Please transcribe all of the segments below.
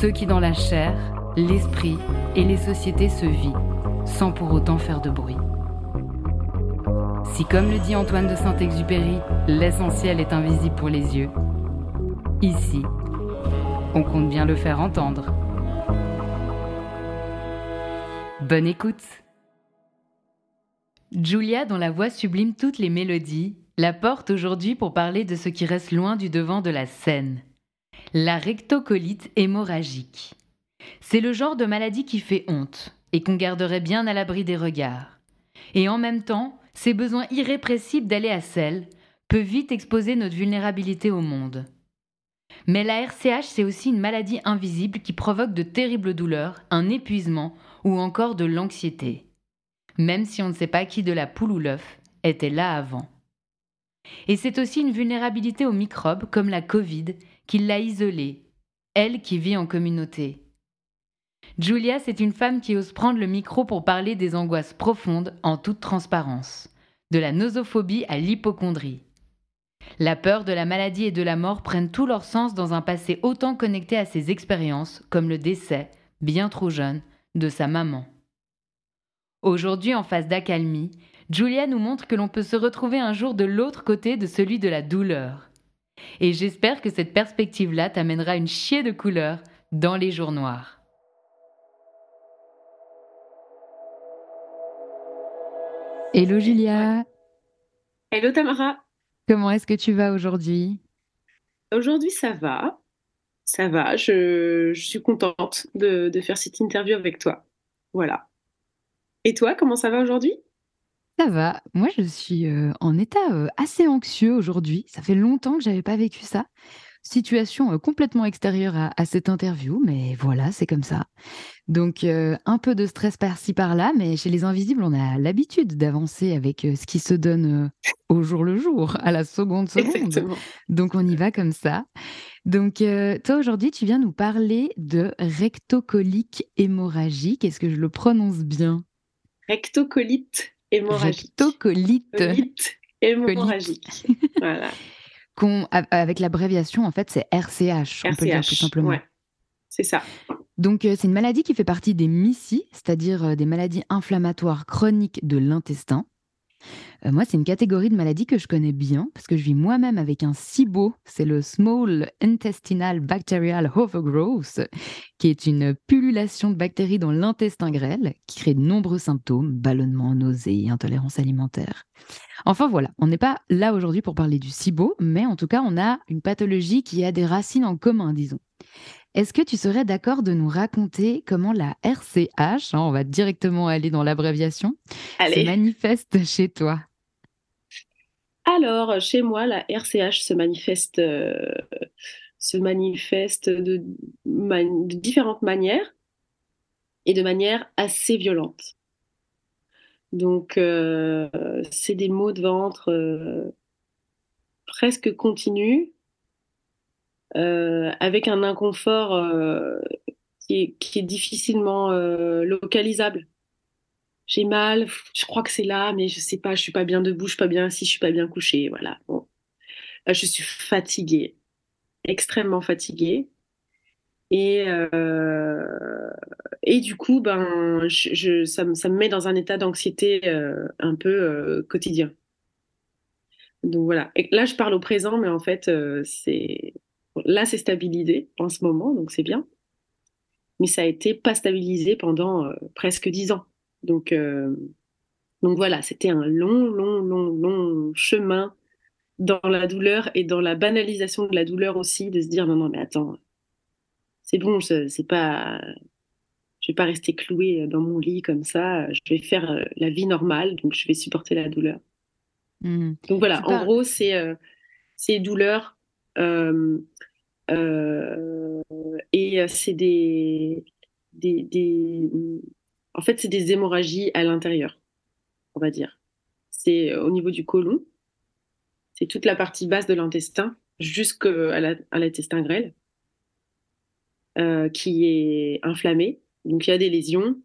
ceux qui dans la chair, l'esprit et les sociétés se vivent, sans pour autant faire de bruit. Si comme le dit Antoine de Saint-Exupéry, l'essentiel est invisible pour les yeux, ici, on compte bien le faire entendre. Bonne écoute Julia, dont la voix sublime toutes les mélodies, la porte aujourd'hui pour parler de ce qui reste loin du devant de la scène, la rectocolite hémorragique. C'est le genre de maladie qui fait honte et qu'on garderait bien à l'abri des regards. Et en même temps, ces besoins irrépressibles d'aller à selle peut vite exposer notre vulnérabilité au monde. Mais la RCH, c'est aussi une maladie invisible qui provoque de terribles douleurs, un épuisement ou encore de l'anxiété. Même si on ne sait pas qui de la poule ou l'œuf était là avant. Et c'est aussi une vulnérabilité aux microbes comme la Covid qui l'a isolée, elle qui vit en communauté. Julia, c'est une femme qui ose prendre le micro pour parler des angoisses profondes en toute transparence, de la nosophobie à l'hypochondrie. La peur de la maladie et de la mort prennent tout leur sens dans un passé autant connecté à ses expériences, comme le décès, bien trop jeune, de sa maman. Aujourd'hui, en face d'accalmie, Julia nous montre que l'on peut se retrouver un jour de l'autre côté de celui de la douleur. Et j'espère que cette perspective-là t'amènera une chier de couleurs dans les jours noirs. Hello Julia. Hello Tamara. Comment est-ce que tu vas aujourd'hui? Aujourd'hui ça va. Ça va. Je, suis contente de, de faire cette interview avec toi. Voilà. Et toi, comment ça va aujourd'hui? Ça va. Moi, je suis en état assez anxieux aujourd'hui. Ça fait longtemps que j'avais pas vécu ça. Situation complètement extérieure à, cette interview, mais voilà, c'est comme ça. Donc, un peu de stress par-ci par-là, mais chez les invisibles, on a l'habitude d'avancer avec ce qui se donne au jour le jour, à la seconde seconde. Donc, on y va comme ça. Donc, toi, aujourd'hui, tu viens nous parler de rectocolique hémorragique. Est-ce que je le prononce bien? Rectocolite hémorragique. Rectocolite. hémorragique. voilà. avec l'abréviation, en fait, c'est RCH, on peut dire plus simplement. Ouais. C'est ça. Donc, euh, c'est une maladie qui fait partie des MICI, c'est-à-dire euh, des maladies inflammatoires chroniques de l'intestin. Euh, moi, c'est une catégorie de maladies que je connais bien parce que je vis moi-même avec un SIBO, c'est le Small Intestinal Bacterial Overgrowth, qui est une pullulation de bactéries dans l'intestin grêle qui crée de nombreux symptômes, ballonnement, nausées, intolérance alimentaire. Enfin voilà, on n'est pas là aujourd'hui pour parler du SIBO, mais en tout cas, on a une pathologie qui a des racines en commun, disons. Est-ce que tu serais d'accord de nous raconter comment la RCH, hein, on va directement aller dans l'abréviation, se manifeste chez toi? Alors, chez moi, la RCH se manifeste, euh, se manifeste de, différentes manières et de manière assez violente. Donc, euh, c'est des maux de ventre euh, presque continus, avec un inconfort euh, qui est, difficilement localisable. J'ai mal, je crois que c'est là, mais je sais pas, je suis pas bien debout, je suis pas bien assis, je suis pas bien couché, voilà. Bon. je suis fatiguée, extrêmement fatiguée. Et, euh, et du coup, ben, je, ça, me, ça, me met dans un état d'anxiété euh, un peu euh, quotidien. Donc voilà. Et là, je parle au présent, mais en fait, c'est là, c'est stabilisé en ce moment, donc c'est bien. Mais ça a été pas stabilisé pendant presque dix ans. Donc, donc voilà, c'était un long, long, long, long chemin dans la douleur et dans la banalisation de la douleur aussi, de se dire non, non, mais attends, c'est bon, c'est pas, je vais pas rester clouée dans mon lit comme ça. Je vais faire euh, la vie normale, donc je vais supporter la douleur. Mmh. Donc voilà, en gros, c'est euh, ces douleurs euh, et c'est des, des, en fait, c'est des hémorragies à l'intérieur, on va dire. C'est au niveau du côlon, c'est toute la partie basse de l'intestin jusqu'à l'intestin grêle. Euh, qui est inflammé. Donc il y a des lésions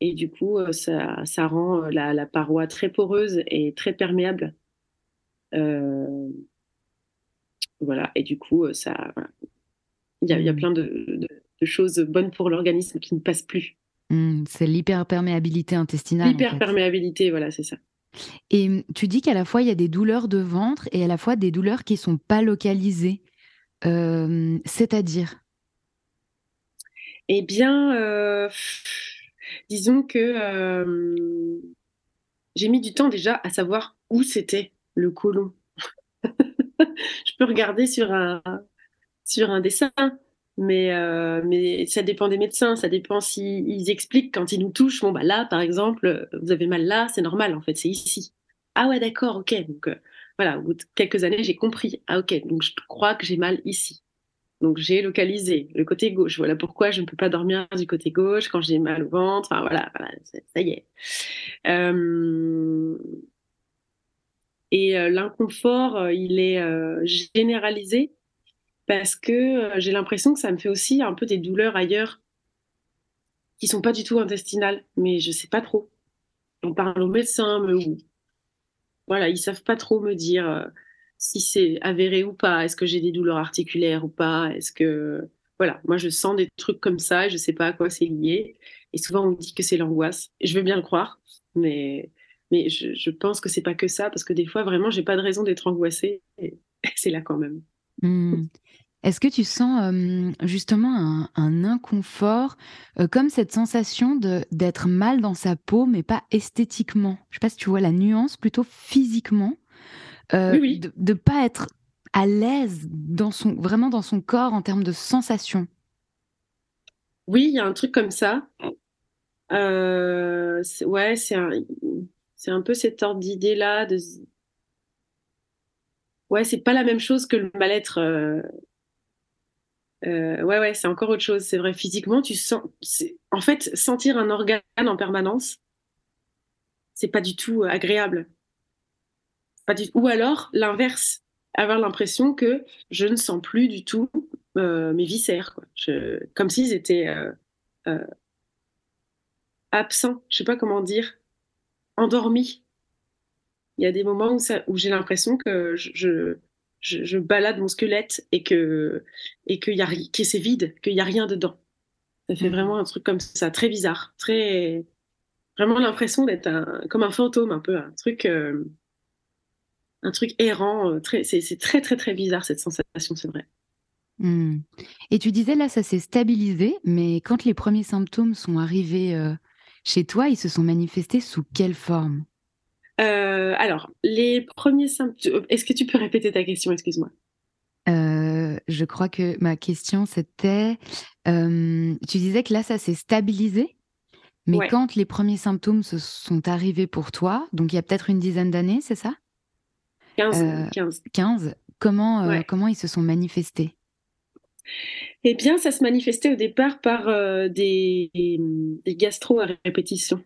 et du coup euh, ça, rend euh, la, paroi très poreuse et très perméable. Voilà, et du coup ça, il, y a, il y a, mmh. plein de, choses bonnes pour l'organisme qui ne passent plus. Mmh, c'est l'hyperperméabilité intestinale. L'hyperperméabilité, voilà, c'est ça. Et mmh, tu dis qu'à la fois il y a des douleurs de ventre et à la fois des douleurs qui sont pas localisées. C'est-à-dire? Eh bien, euh, disons que euh, j'ai mis du temps déjà à savoir où c'était le côlon. je peux regarder sur un, dessin, mais, euh, mais ça dépend des médecins, ça dépend s'ils expliquent quand ils nous touchent. Bon, bah là, par exemple, vous avez mal là, c'est normal, en fait, c'est ici. Ah ouais, d'accord, ok. Donc voilà, au bout de quelques années, j'ai compris. Ah ok, donc je crois que j'ai mal ici. Donc j'ai localisé le côté gauche. Voilà pourquoi je ne peux pas dormir du côté gauche quand j'ai mal au ventre. Enfin voilà, ça y est. Euh, et euh, l'inconfort, euh, il est généralisé parce que j'ai l'impression que ça me fait aussi un peu des douleurs ailleurs qui sont pas du tout intestinales, mais je sais pas trop. On parle aux médecins, mais voilà, ils savent pas trop me dire si c'est avéré ou pas. Est-ce que j'ai des douleurs articulaires ou pas? Est-ce que voilà, moi je sens des trucs comme ça et je sais pas à quoi c'est lié. Et souvent on me dit que c'est l'angoisse. Je veux bien le croire, mais mais je, pense que c'est pas que ça parce que des fois vraiment j'ai pas de raison d'être angoissée et c'est là quand même. Mmh. Est-ce que tu sens justement un, inconfort, comme cette sensation d'être mal dans sa peau, mais pas esthétiquement? Je sais pas si tu vois la nuance, plutôt physiquement. Euh, de ne pas être à l'aise dans son, vraiment dans son corps en termes de sensations? Oui, il y a un truc comme ça. Euh, ouais, c'est un, c'est un peu cet ordre d'idée-là. De... Ouais, c'est pas la même chose que le mal-être. Euh, ouais, ouais, c'est encore autre chose. C'est vrai, physiquement, tu sens. En fait, sentir un organe en permanence, c'est pas du tout agréable. Ou alors l'inverse, avoir l'impression que je ne sens plus du tout euh, mes viscères, quoi. comme s'ils étaient euh, euh, absents, je sais pas comment dire, endormis. Il y a des moments où, où j'ai l'impression que je, je, balade mon squelette et que et que, y a, que c'est vide, qu'il n'y a rien dedans. Ça fait mmh. vraiment un truc comme ça, très bizarre, très vraiment l'impression d'être comme un fantôme, un peu un truc un truc errant. Euh, très, c'est, très, très, très bizarre cette sensation, c'est vrai. Mmh. Et tu disais là, ça s'est stabilisé, mais quand les premiers symptômes sont arrivés euh, chez toi, ils se sont manifestés sous quelle forme? Euh, Alors, les premiers symptômes. Est-ce que tu peux répéter ta question? Excuse-moi. je crois que ma question c'était. tu disais que là, ça s'est stabilisé, mais quand les premiers symptômes se sont arrivés pour toi, donc il y a peut-être une dizaine d'années, c'est ça? 15. 15. 15. Comment, euh, comment ils se sont manifestés? Eh bien, ça se manifestait au départ par euh, des, des gastro à répétition.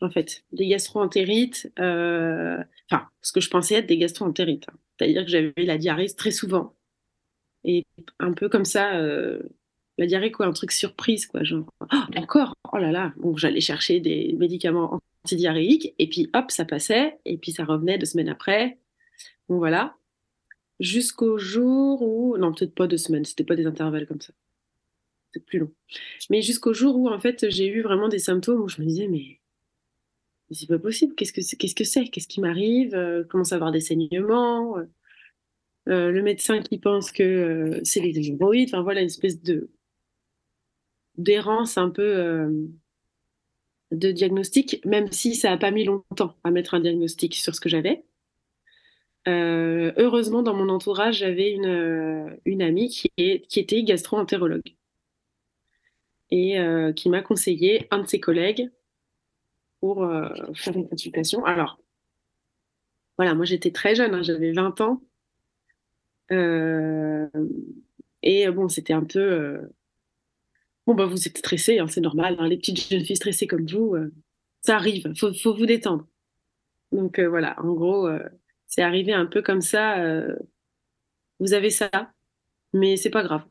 En fait, des gastro-entérites, euh, enfin, ce que je pensais être des gastro-entérites. Hein. C'est-à-dire que j'avais la diarrhée très souvent. Et un peu comme ça, la diarrhée, quoi, un truc surprise, quoi. Genre, oh, encore, oh là là. Bon, j'allais chercher des médicaments antidiarrhéiques, et puis hop, ça passait, et puis ça revenait deux semaines après. Bon, voilà. Jusqu'au jour où. Non, peut-être pas deux semaines, c'était pas des intervalles comme ça. C'était plus long. Mais jusqu'au jour où, en fait, j'ai eu vraiment des symptômes où je me disais, mais. c'est pas possible, qu'est-ce que c'est Qu'est-ce que c'est Qu'est-ce qui m'arrive euh, Commence à avoir des saignements euh, euh, le médecin qui pense que c'est les hémorroïdes, enfin voilà, une espèce de d'errance un peu euh, de diagnostic, même si ça n'a pas mis longtemps à mettre un diagnostic sur ce que j'avais. Euh, heureusement, dans mon entourage, j'avais une, euh, une amie qui, est, qui était gastro-entérologue et qui m'a conseillé un de ses collègues pour faire une consultation. Alors, voilà, moi j'étais très jeune, hein, j'avais 20 ans. et bon, c'était un peu Bon, bah, vous êtes stressé, hein, c'est normal. Hein, les petites jeunes filles stressées comme vous, euh, ça arrive. Faut, faut vous détendre. Donc euh, voilà, en gros, euh, c'est arrivé un peu comme ça. vous avez ça, mais c'est pas grave.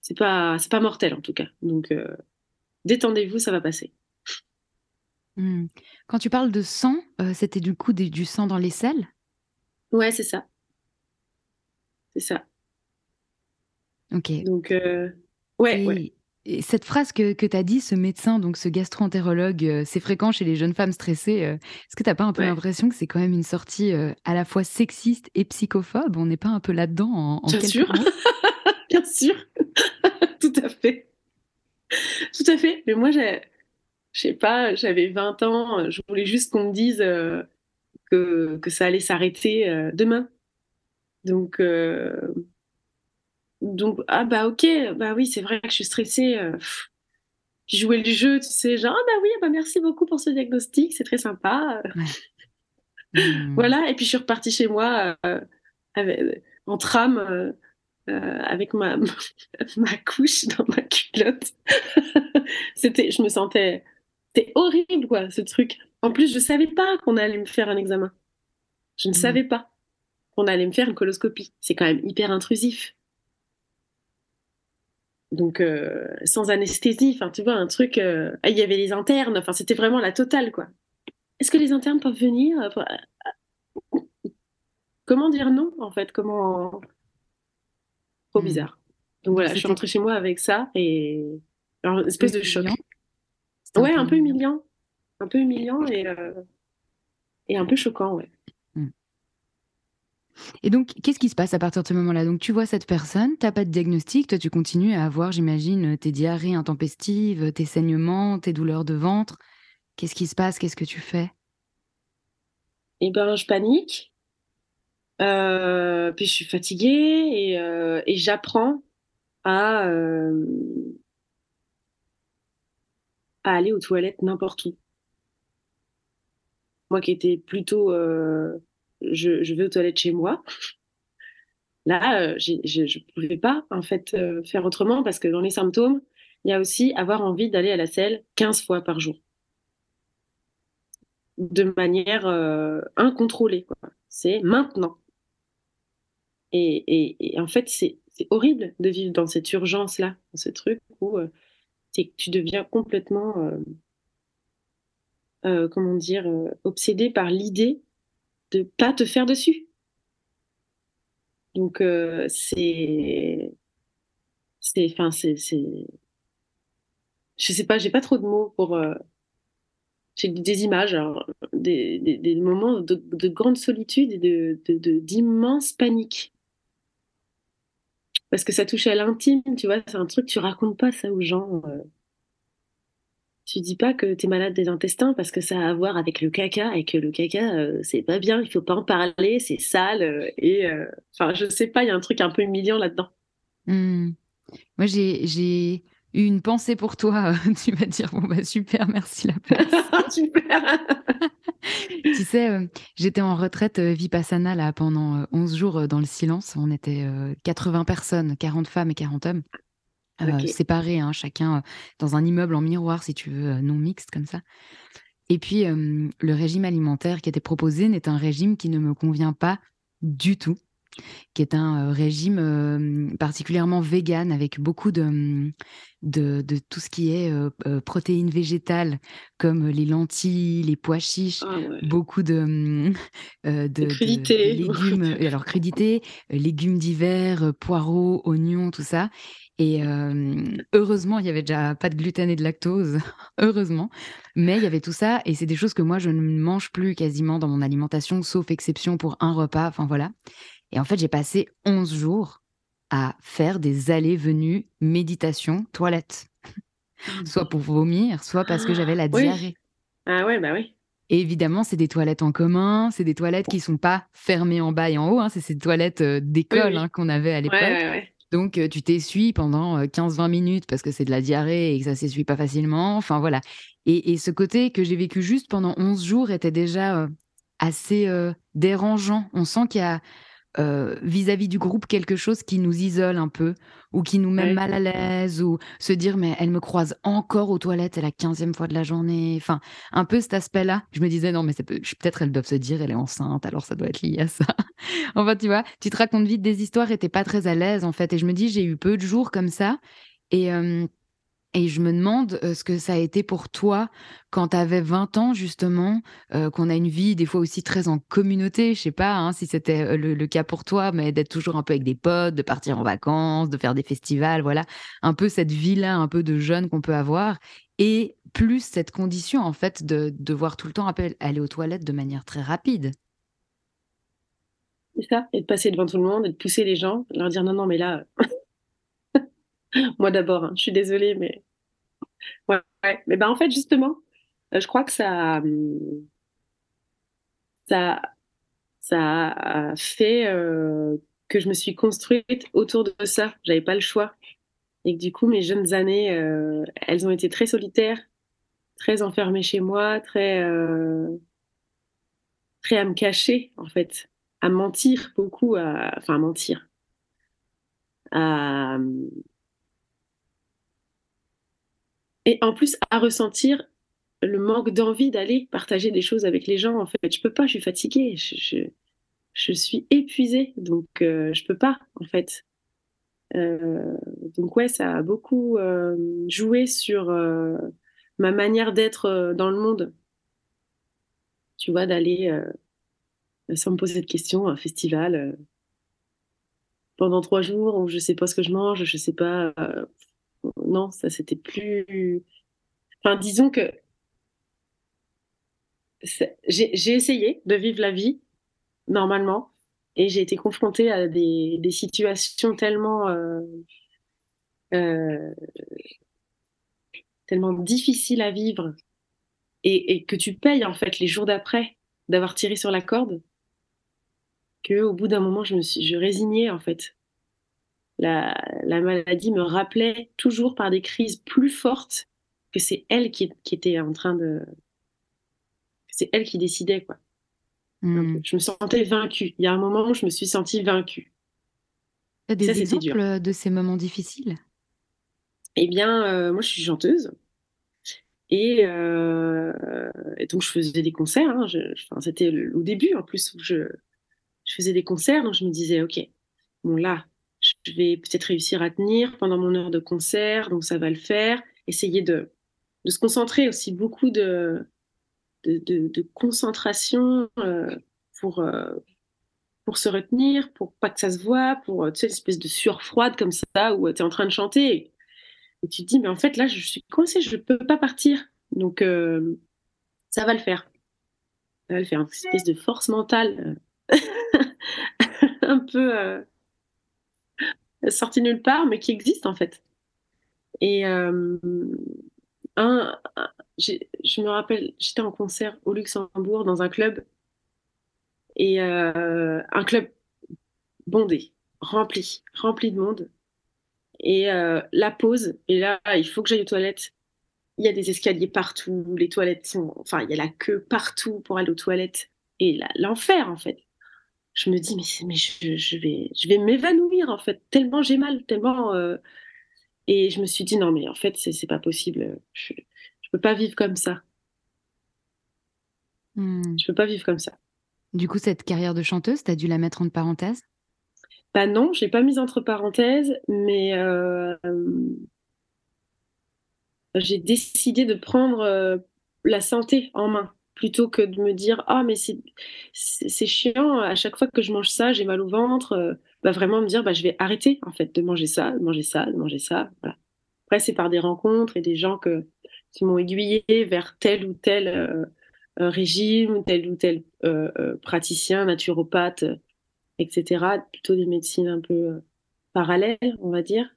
C'est pas, c'est pas mortel en tout cas. Donc détendez-vous, ça va passer. Mmh. Quand tu parles de sang, c'était du coup du sang dans les selles? Ouais, c'est ça. C'est ça. Ok. Donc, ouais, ouais cette phrase que, que tu as dit, ce médecin, donc ce gastro-entérologue, euh, c'est fréquent chez les jeunes femmes stressées. Euh, est-ce que tu n'as pas un peu l'impression que c'est quand même une sortie euh, à la fois sexiste et psychophobe? On n'est pas un peu là-dedans en, Bien sûr, bien sûr, tout à fait. Tout à fait. Mais moi, je sais pas, j'avais 20 ans, je voulais juste qu'on me dise que, que ça allait s'arrêter demain. Donc, donc, ah bah ok, bah oui, c'est vrai que je suis stressée. Euh, jouer le jeu, tu sais, genre, ah bah oui, bah merci beaucoup pour ce diagnostic, c'est très sympa. Mmh. Voilà, et puis je suis repartie chez moi euh, en tram euh, avec ma, ma couche dans ma culotte. C'était, je me sentais, c'était horrible quoi, ce truc. En plus, je savais pas qu'on allait me faire un examen. Je ne mmh. savais pas qu'on allait me faire une coloscopie. C'est quand même hyper intrusif donc euh, sans anesthésie, enfin tu vois un truc. Euh, il y avait les internes, enfin c'était vraiment la totale quoi. Est-ce que les internes peuvent venir Comment dire non en fait Comment Trop hmm. bizarre. Donc voilà, je suis rentrée chez moi avec ça et une espèce de choc. Ouais, un peu humiliant, un peu humiliant et euh, et un peu choquant, ouais. Et donc, qu'est-ce qui se passe à partir de ce moment-là? Donc, tu vois cette personne, tu n'as pas de diagnostic, toi, tu continues à avoir, j'imagine, tes diarrhées intempestives, tes saignements, tes douleurs de ventre. Qu'est-ce qui se passe? Qu'est-ce que tu fais? Eh ben, je panique. Euh, puis je suis fatiguée et, euh, j'apprends euh, à aller aux toilettes n'importe où. Moi qui étais plutôt je, vais aux toilettes chez moi. Là, euh, je ne pouvais pas en fait euh, faire autrement parce que dans les symptômes, il y a aussi avoir envie d'aller à la selle 15 fois par jour de manière euh, incontrôlée. C'est maintenant. Et, en fait, c'est horrible de vivre dans cette urgence-là, dans ce truc où tu deviens complètement, comment dire, obsédé par l'idée de pas te faire dessus. Donc euh, c'est c'est enfin c'est je sais pas, j'ai pas trop de mots pour euh, j'ai des images, des, des, moments de, de, grande solitude et de d'immense panique. Parce que ça touche à l'intime, tu vois, c'est un truc, tu racontes pas ça aux gens. Euh tu dis pas que tu es malade des intestins parce que ça a à voir avec le caca et que le caca euh, c'est pas bien, il faut pas en parler, c'est sale euh, et euh, enfin je sais pas, il y a un truc un peu humiliant là-dedans. Mmh. Moi j'ai eu une pensée pour toi, tu vas dire bon bah super, merci la place. super. tu sais, j'étais en retraite Vipassana là pendant 11 jours dans le silence, on était 80 personnes, 40 femmes et 40 hommes. Euh, séparés, hein, chacun dans un immeuble en miroir, si tu veux, non mixte comme ça. Et puis, le régime alimentaire qui était proposé n'est un régime qui ne me convient pas du tout. Qui est un régime particulièrement vegan avec beaucoup de, de, tout ce qui est protéines végétales comme les lentilles, les pois chiches, ah beaucoup de, de, crudités. légumes, alors crudités, légumes d'hiver, poireaux, oignons, tout ça. Et heureusement, il y avait déjà pas de gluten et de lactose, heureusement. Mais il y avait tout ça, et c'est des choses que moi je ne mange plus quasiment dans mon alimentation, sauf exception pour un repas. Enfin voilà. Et en fait, j'ai passé 11 jours à faire des allées-venues, méditation, toilette. soit pour vomir, soit parce que j'avais la diarrhée. Ah ouais, bah oui. Et évidemment, c'est des toilettes en commun, c'est des toilettes qui sont pas fermées en bas et en haut, hein, c'est ces toilettes d'école hein, qu'on avait à l'époque. Ouais, donc, tu t'essuies pendant 15-20 minutes parce que c'est de la diarrhée et que ça s'essuie pas facilement. Enfin, voilà. Et, ce côté que j'ai vécu juste pendant 11 jours était déjà assez dérangeant. On sent qu'il y a vis-à-vis du groupe quelque chose qui nous isole un peu ou qui nous met mal à l'aise ou se dire mais elle me croise encore aux toilettes c'est la quinzième fois de la journée. Enfin un peu cet aspect là je me disais non mais peut-être elles doivent se dire elle est enceinte alors ça doit être lié à ça. Enfin tu vois tu te racontes vite des histoires et t'es pas très à l'aise en fait. Et je me dis j'ai eu peu de jours comme ça. Et et je me demande ce que ça a été pour toi quand tu avais 20 ans, justement, qu'on a une vie des fois aussi très en communauté. Je sais pas hein, si c'était le, cas pour toi, mais d'être toujours un peu avec des potes, de partir en vacances, de faire des festivals, voilà. Un peu cette vie-là, un peu de jeune qu'on peut avoir. Et plus cette condition, en fait, de devoir tout le temps aller aux toilettes de manière très rapide. C'est ça, et de passer devant tout le monde, et de pousser les gens, leur dire non, non, mais là, Moi d'abord, hein, je suis désolée, mais. Ouais, Mais ben, en fait, justement, euh, je crois que ça. Hum, ça, ça a fait euh, que je me suis construite autour de ça. J'avais pas le choix. Et que du coup, mes jeunes années, euh, elles ont été très solitaires, très enfermées chez moi, très. très à me cacher, en fait. À mentir beaucoup, enfin à mentir. À, hum, et en plus à ressentir le manque d'envie d'aller partager des choses avec les gens. En fait, je peux pas, je suis fatiguée, je, je, suis épuisée, donc euh, je peux pas, en fait. Euh, donc ouais, ça a beaucoup euh, joué sur ma manière d'être dans le monde. Tu vois, d'aller sans me poser de questions à un festival pendant trois jours où je sais pas ce que je mange, je sais pas non, ça c'était plus. Enfin, disons que j'ai essayé de vivre la vie normalement et j'ai été confrontée à des, situations tellement euh, euh, tellement difficiles à vivre et, que tu payes en fait les jours d'après d'avoir tiré sur la corde que au bout d'un moment je me suis je résignais en fait la, maladie me rappelait toujours par des crises plus fortes que c'est elle qui, était en train de. C'est elle qui décidait, quoi. Hmm. je me sentais vaincue. Il y a un moment où je me suis sentie vaincue. Tu as des exemples de ces moments difficiles? Eh bien, euh, moi, je suis chanteuse. Et, euh, donc, je faisais des concerts. Hein. C'était au début, en plus, où je, je faisais des concerts. Donc, je me disais, OK, bon, là, je vais peut-être réussir à tenir pendant mon heure de concert, donc ça va le faire. Essayer de, se concentrer aussi beaucoup de, concentration euh, pour, euh, pour se retenir, pour pas que ça se voit, pour tu sais, espèce de sueur froide comme ça où tu es en train de chanter et, tu te dis, mais en fait là, je suis coincée, je peux pas partir. Donc euh, ça va le faire. Ça va le faire, une espèce de force mentale un peu sorti nulle part, mais qui existe en fait. Et euh, un, je me rappelle, j'étais en concert au Luxembourg dans un club, et euh, un club bondé, rempli, rempli de monde. Et euh, la pause, et là, il faut que j'aille aux toilettes. Il y a des escaliers partout, les toilettes sont. Enfin, il y a la queue partout pour aller aux toilettes. Et l'enfer, en fait je me dis mais, mais je, vais je vais m'évanouir en fait. Tellement j'ai mal tellement euh, et je me suis dit non mais en fait c'est pas possible. Je, je peux pas vivre comme ça. Mmh. je peux pas vivre comme ça. Du coup cette carrière de chanteuse tu as dû la mettre entre parenthèses? Bah non, je l'ai pas mise entre parenthèses, mais euh, j'ai décidé de prendre euh, la santé en main plutôt que de me dire ah mais c'est chiant à chaque fois que je mange ça j'ai mal au ventre euh, bah vraiment me dire bah je vais arrêter en fait de manger ça de manger ça de manger ça après c'est par des rencontres et des gens que qui m'ont aiguillé vers tel ou tel euh, régime tel ou tel praticien naturopathe etc plutôt des médecines un peu parallèles on va dire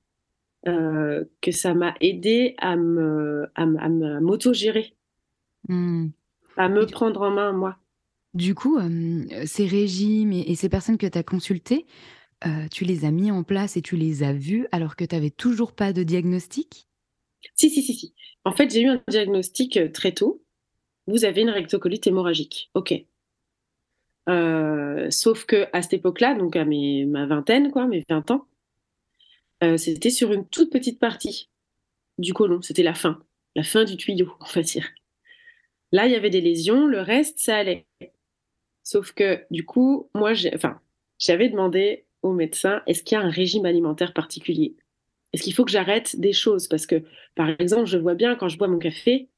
euh, que ça m'a aidé à me à, m'auto-gérer, mmh. À me prendre en main, moi. Du coup, ces régimes et, ces personnes que tu as consultées, euh, tu les as mis en place et tu les as vus alors que tu n'avais toujours pas de diagnostic? Si, si, si, si. En fait, j'ai eu un diagnostic euh, très tôt. Vous avez une rectocolite hémorragique. OK. sauf que à cette époque-là, donc à mes, ma vingtaine, quoi, mes 20 ans, euh, c'était sur une toute petite partie du côlon. C'était la fin, la fin du tuyau, on va dire. Là, il y avait des lésions, le reste, ça allait. Sauf que, du coup, moi, enfin, j'avais demandé au médecin est-ce qu'il y a un régime alimentaire particulier? Est-ce qu'il faut que j'arrête des choses? Parce que, par exemple, je vois bien quand je bois mon café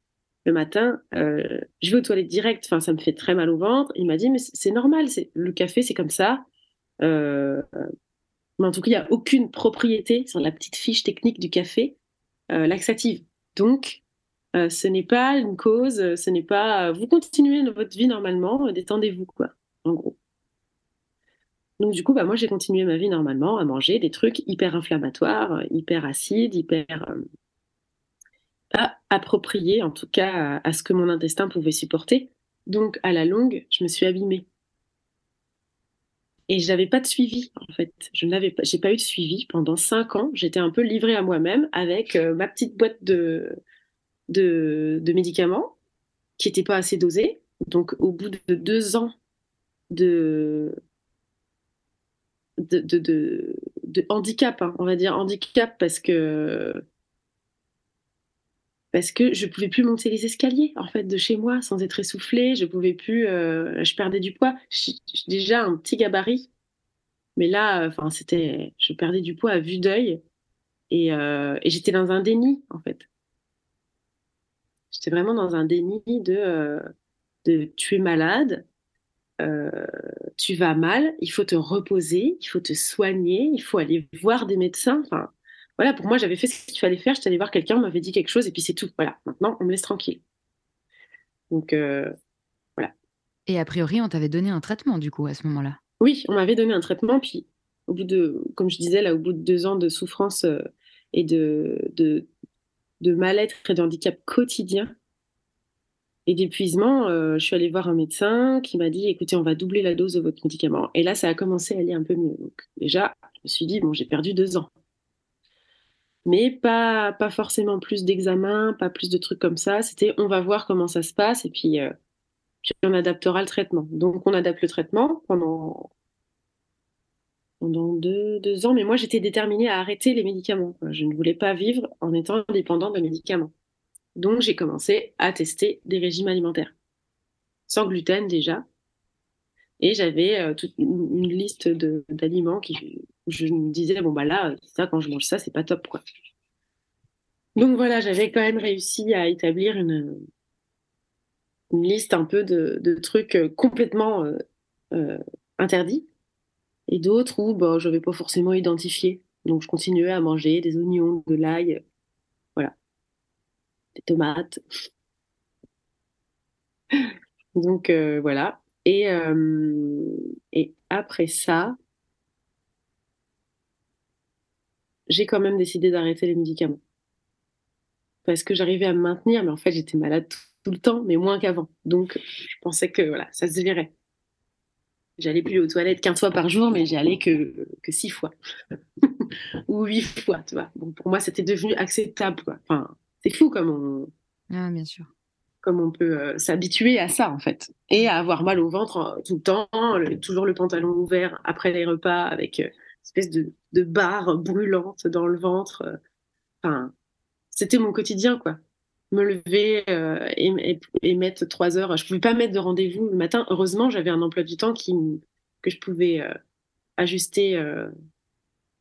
le matin, euh, je vais aux toilettes direct, enfin, ça me fait très mal au ventre. Il m'a dit mais c'est normal, le café, c'est comme ça. Euh, mais en tout cas, il n'y a aucune propriété sur la petite fiche technique du café euh, laxative. Donc, euh, ce n'est pas une cause, euh, ce n'est pas vous continuez votre vie normalement, détendez-vous, quoi, en gros. Donc, du coup, bah, moi, j'ai continué ma vie normalement à manger des trucs hyper inflammatoires, hyper acides, hyper. pas appropriés, en tout cas, à ce que mon intestin pouvait supporter. Donc, à la longue, je me suis abîmée. Et je n'avais pas de suivi, en fait. Je n'avais pas, j'ai pas eu de suivi pendant cinq ans. J'étais un peu livrée à moi-même avec euh, ma petite boîte de, de, médicaments qui n'était pas assez dosée. Donc, au bout de deux ans de, de, de, de, handicap, hein, on va dire handicap parce que parce que je pouvais plus monter les escaliers en fait de chez moi sans être essoufflée. Je pouvais plus, euh, je perdais du poids. J'ai déjà un petit gabarit, mais là, c'était, je perdais du poids à vue d'œil et, euh, et j'étais dans un déni en fait. J'étais vraiment dans un déni de, euh, de tu es malade, tu vas mal, il faut te reposer, il faut te soigner, il faut aller voir des médecins. Enfin, voilà, pour moi, j'avais fait ce qu'il fallait faire. J'étais allée voir quelqu'un, on m'avait dit quelque chose, et puis c'est tout. Voilà, maintenant, on me laisse tranquille. Donc, euh, voilà. Et a priori, on t'avait donné un traitement, du coup, à ce moment-là Oui, on m'avait donné un traitement, puis au bout de, comme je disais, là, au bout de deux ans de souffrance euh, et de, de, de mal-être et de handicap quotidien, et d'épuisement, euh, je suis allée voir un médecin qui m'a dit écoutez, on va doubler la dose de votre médicament. Et là, ça a commencé à aller un peu mieux. Donc, déjà, je me suis dit bon, j'ai perdu deux ans mais pas, pas forcément plus d'examens, pas plus de trucs comme ça. C'était on va voir comment ça se passe et puis, euh, puis on adaptera le traitement. Donc on adapte le traitement pendant, pendant deux, ans, mais moi j'étais déterminée à arrêter les médicaments. Je ne voulais pas vivre en étant dépendante de médicaments. Donc j'ai commencé à tester des régimes alimentaires, sans gluten déjà. Et j'avais euh, toute une, liste d'aliments qui, je me disais, bon, bah là, ça, quand je mange ça, c'est pas top, quoi. Donc voilà, j'avais quand même réussi à établir une, une liste un peu de, trucs euh, complètement euh, interdits et d'autres où bah, je n'avais pas forcément identifié. Donc je continuais à manger des oignons, de l'ail, voilà, des tomates. Donc voilà. Et, et après ça, j'ai quand même décidé d'arrêter les médicaments. Parce que j'arrivais à me maintenir, mais en fait, j'étais malade tout, le temps, mais moins qu'avant. Donc, je pensais que voilà, ça se verrait. J'allais plus aux toilettes 15 fois par jour, mais j'y allais que, que 6 fois. Ou 8 fois, tu vois. Bon, pour moi, c'était devenu acceptable, quoi. Enfin, c'est fou comme on... Ah, bien sûr. Comme on peut euh, s'habituer à ça, en fait. Et à avoir mal au ventre euh, tout le temps, toujours le pantalon ouvert après les repas avec... Euh, espèce de, de barre brûlante dans le ventre. Enfin, c'était mon quotidien, quoi. Me lever euh, et, mettre trois heures. Je pouvais pas mettre de rendez-vous le matin. Heureusement, j'avais un emploi du temps que je pouvais, euh, ajuster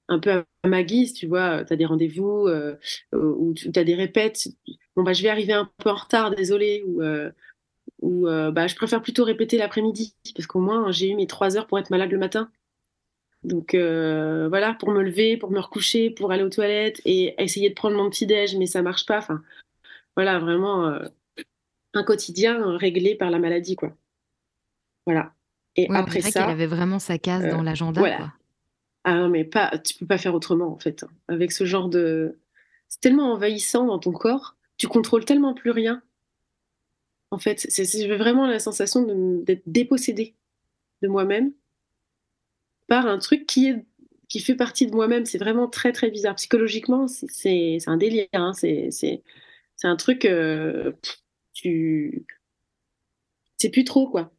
un peu à ma guise, tu vois. Tu as des rendez-vous ou tu as des répètes. Bon, bah, je vais arriver un peu en retard, désolé. Ou, ou bah, je préfère plutôt répéter l'après-midi parce qu'au moins, j'ai eu mes trois heures pour être malade le matin. Donc voilà, pour me lever, pour me recoucher, pour aller aux toilettes et essayer de prendre mon petit déj, mais ça marche pas. Voilà, vraiment un quotidien réglé par la maladie, quoi. Voilà. Et après ça, qu'elle avait vraiment sa case dans l'agenda. Voilà. Ah non, mais pas, tu peux pas faire autrement en fait. Hein. Avec ce genre de, c'est tellement envahissant dans ton corps, tu contrôles tellement plus rien. En fait, j'ai vraiment la sensation d'être dépossédée de moi-même par un truc qui est qui fait partie de moi-même. C'est vraiment très très bizarre. Psychologiquement, c'est un délire. Hein. C'est un truc. Euh, tu sais plus trop quoi.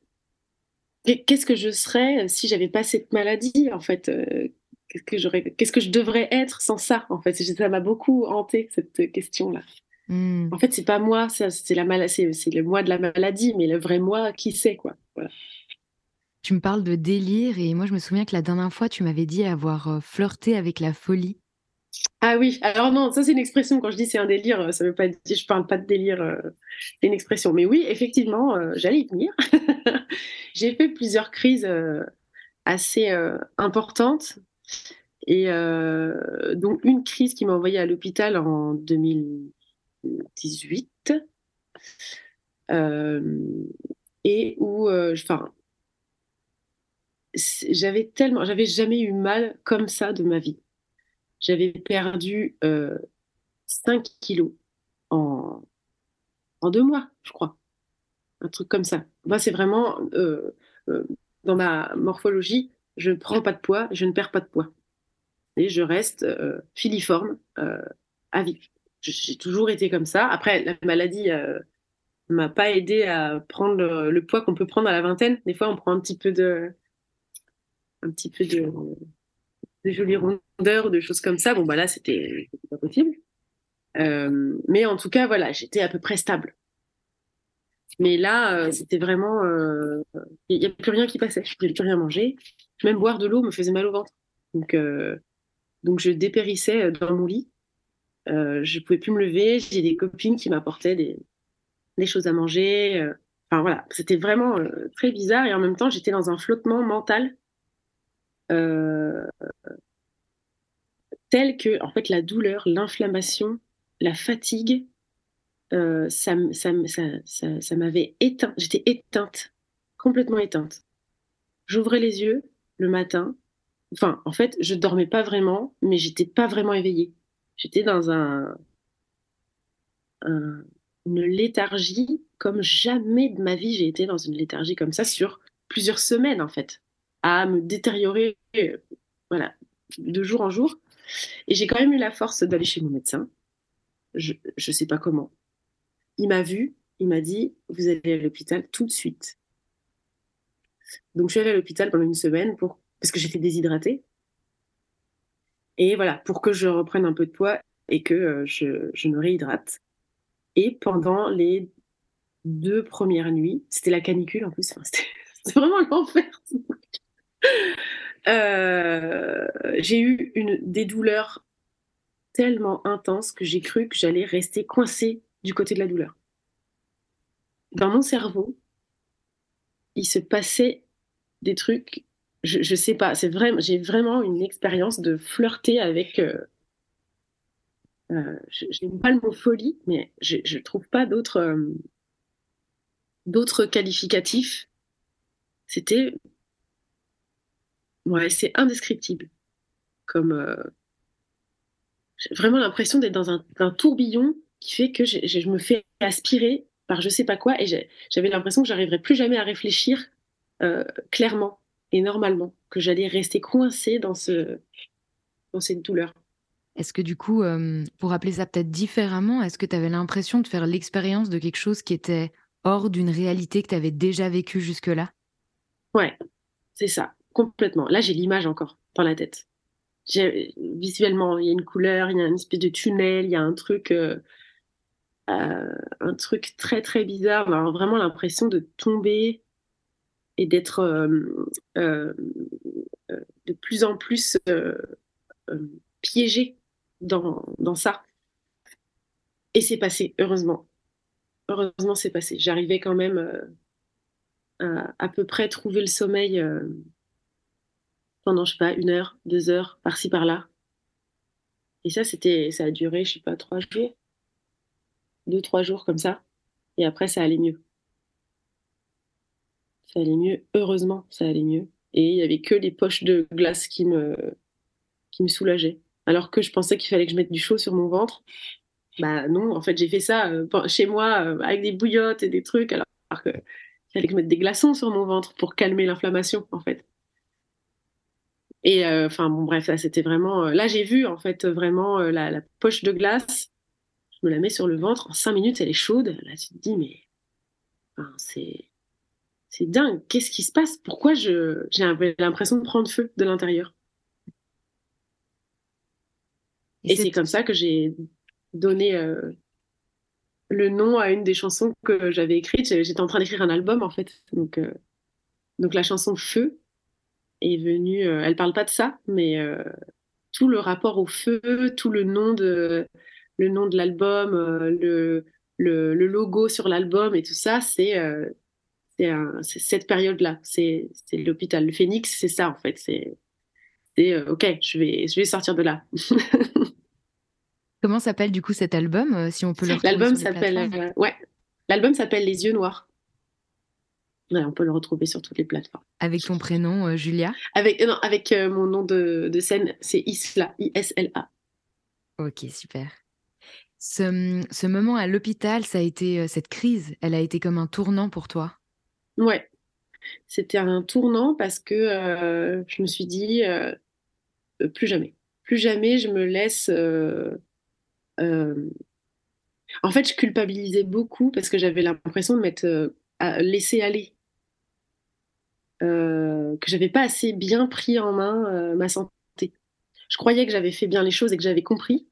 Qu'est-ce que je serais si j'avais pas cette maladie en fait euh, Qu'est-ce que j'aurais Qu'est-ce que je devrais être sans ça en fait? Ça m'a beaucoup hanté cette question là. Hmm. En fait, c'est pas moi, c'est la maladie, c'est le moi de la maladie, mais le vrai moi, qui c'est quoi? Voilà. Tu me parles de délire et moi je me souviens que la dernière fois tu m'avais dit avoir euh, flirté avec la folie. Ah oui, alors non, ça c'est une expression. Quand je dis c'est un délire, euh, ça veut pas dire, je parle pas de délire, euh, c'est une expression. Mais oui, effectivement, euh, j'allais y venir. J'ai fait plusieurs crises assez importantes. Et donc une crise qui m'a envoyée à l'hôpital en 2018. et où, enfin, j'avais tellement, j'avais jamais eu mal comme ça de ma vie j'avais perdu 5 euh, kilos en, en deux mois, je crois. Un truc comme ça. Moi, c'est vraiment euh, euh, dans ma morphologie, je ne prends pas de poids, je ne perds pas de poids. Et je reste filiforme à vie. J'ai toujours été comme ça. Après, la maladie ne m'a pas aidé à prendre le, poids qu'on peut prendre à la vingtaine. Des fois, on prend un petit peu de, un petit peu de, jolies de choses comme ça. Bon, bah là, c'était pas possible. Euh, mais en tout cas, voilà, j'étais à peu près stable. Mais là, euh, c'était vraiment. Euh, il n'y a plus rien qui passait. Je ne plus rien manger. Même boire de l'eau me faisait mal au ventre. Donc, donc je dépérissais dans mon lit. je ne pouvais plus me lever. J'ai des copines qui m'apportaient des, des, choses à manger. Enfin voilà, c'était vraiment très bizarre. Et en même temps, j'étais dans un flottement mental euh, telle que en fait la douleur, l'inflammation, la fatigue, euh, ça, ça, ça, ça m'avait éteint. J'étais éteinte, complètement éteinte. J'ouvrais les yeux le matin. Enfin, en fait, je dormais pas vraiment, mais j'étais pas vraiment éveillée. J'étais dans un, un, une léthargie comme jamais de ma vie j'ai été dans une léthargie comme ça sur plusieurs semaines en fait à me détériorer voilà, de jour en jour. Et j'ai quand même eu la force d'aller chez mon médecin. Je ne sais pas comment. Il m'a vu, il m'a dit, vous allez à l'hôpital tout de suite. Donc je suis allée à l'hôpital pendant une semaine pour, parce que j'étais déshydratée. Et voilà, pour que je reprenne un peu de poids et que euh, je, me réhydrate. Et pendant les deux premières nuits, c'était la canicule en plus, c'était vraiment l'enfer. Euh, j'ai eu des douleurs tellement intenses que j'ai cru que j'allais rester coincée du côté de la douleur. Dans mon cerveau, il se passait des trucs, je, je sais pas, c'est vrai, j'ai vraiment une expérience de flirter avec. Euh, euh, je n'aime pas le mot folie, mais je ne trouve pas d'autres d'autres qualificatifs. C'était Ouais, c'est indescriptible. Comme euh, j'ai vraiment l'impression d'être dans un, tourbillon qui fait que je me fais aspirer par je sais pas quoi et j'avais l'impression que j'arriverais plus jamais à réfléchir euh, clairement et normalement, que j'allais rester coincée dans ce dans cette douleur. Est-ce que du coup, euh, pour appeler ça peut-être différemment, est-ce que tu avais l'impression de faire l'expérience de quelque chose qui était hors d'une réalité que tu avais déjà vécue jusque-là? Ouais, c'est ça. Complètement. Là, j'ai l'image encore dans la tête. Visuellement, il y a une couleur, il y a une espèce de tunnel, il y a un truc, euh, euh, très très bizarre. On vraiment l'impression de tomber et d'être de plus en plus piégée dans, ça. Et c'est passé, heureusement. Heureusement, c'est passé. J'arrivais quand même à à peu près trouver le sommeil pendant, je sais pas, une heure, deux heures, par-ci, par-là. Et ça, c'était, ça a duré, je sais pas, trois jours, deux, trois jours comme ça. Et après, ça allait mieux. Ça allait mieux. Heureusement, ça allait mieux. Et il y avait que les poches de glace qui me, qui me soulageaient. Alors que je pensais qu'il fallait que je mette du chaud sur mon ventre. Bah non, en fait, j'ai fait ça euh, chez moi euh, avec des bouillottes et des trucs, alors qu'il fallait que je mette des glaçons sur mon ventre pour calmer l'inflammation, en fait. Et euh, enfin, bon, bref, là, c'était vraiment. là, j'ai vu, en fait, vraiment la, poche de glace. Je me la mets sur le ventre. En cinq minutes, elle est chaude. Là, tu te dis, mais. c'est. C'est dingue. Qu'est-ce qui se passe? Pourquoi je... j'ai l'impression de prendre feu de l'intérieur? Et, c'est comme ça que j'ai donné euh, le nom à une des chansons que j'avais écrites. J'étais en train d'écrire un album en fait. Donc, euh, donc la chanson Feu est venue. Euh, elle parle pas de ça, mais tout le rapport au feu, tout le nom de le nom de l'album, le, le, le, logo sur l'album et tout ça, c'est cette période-là. C'est l'hôpital. Le Phénix, c'est ça en fait. C'est ok, je vais je vais sortir de là. Comment s'appelle du coup cet album, euh, si on peut le L'album s'appelle euh, ouais, l'album s'appelle Les yeux noirs. On peut le retrouver sur toutes les plateformes. Avec ton prénom, euh, Julia? Avec non, avec mon nom de, de scène, c'est Isla, I-S-L-A. Ok, super. Ce, ce moment à l'hôpital, ça a été cette crise, elle a été comme un tournant pour toi? Ouais, c'était un tournant parce que je me suis dit plus jamais, plus jamais je me laisse euh, en fait, je culpabilisais beaucoup parce que j'avais l'impression de m'être euh, laissé aller. Euh, que j'avais pas assez bien pris en main ma santé. Je croyais que j'avais fait bien les choses et que j'avais compris,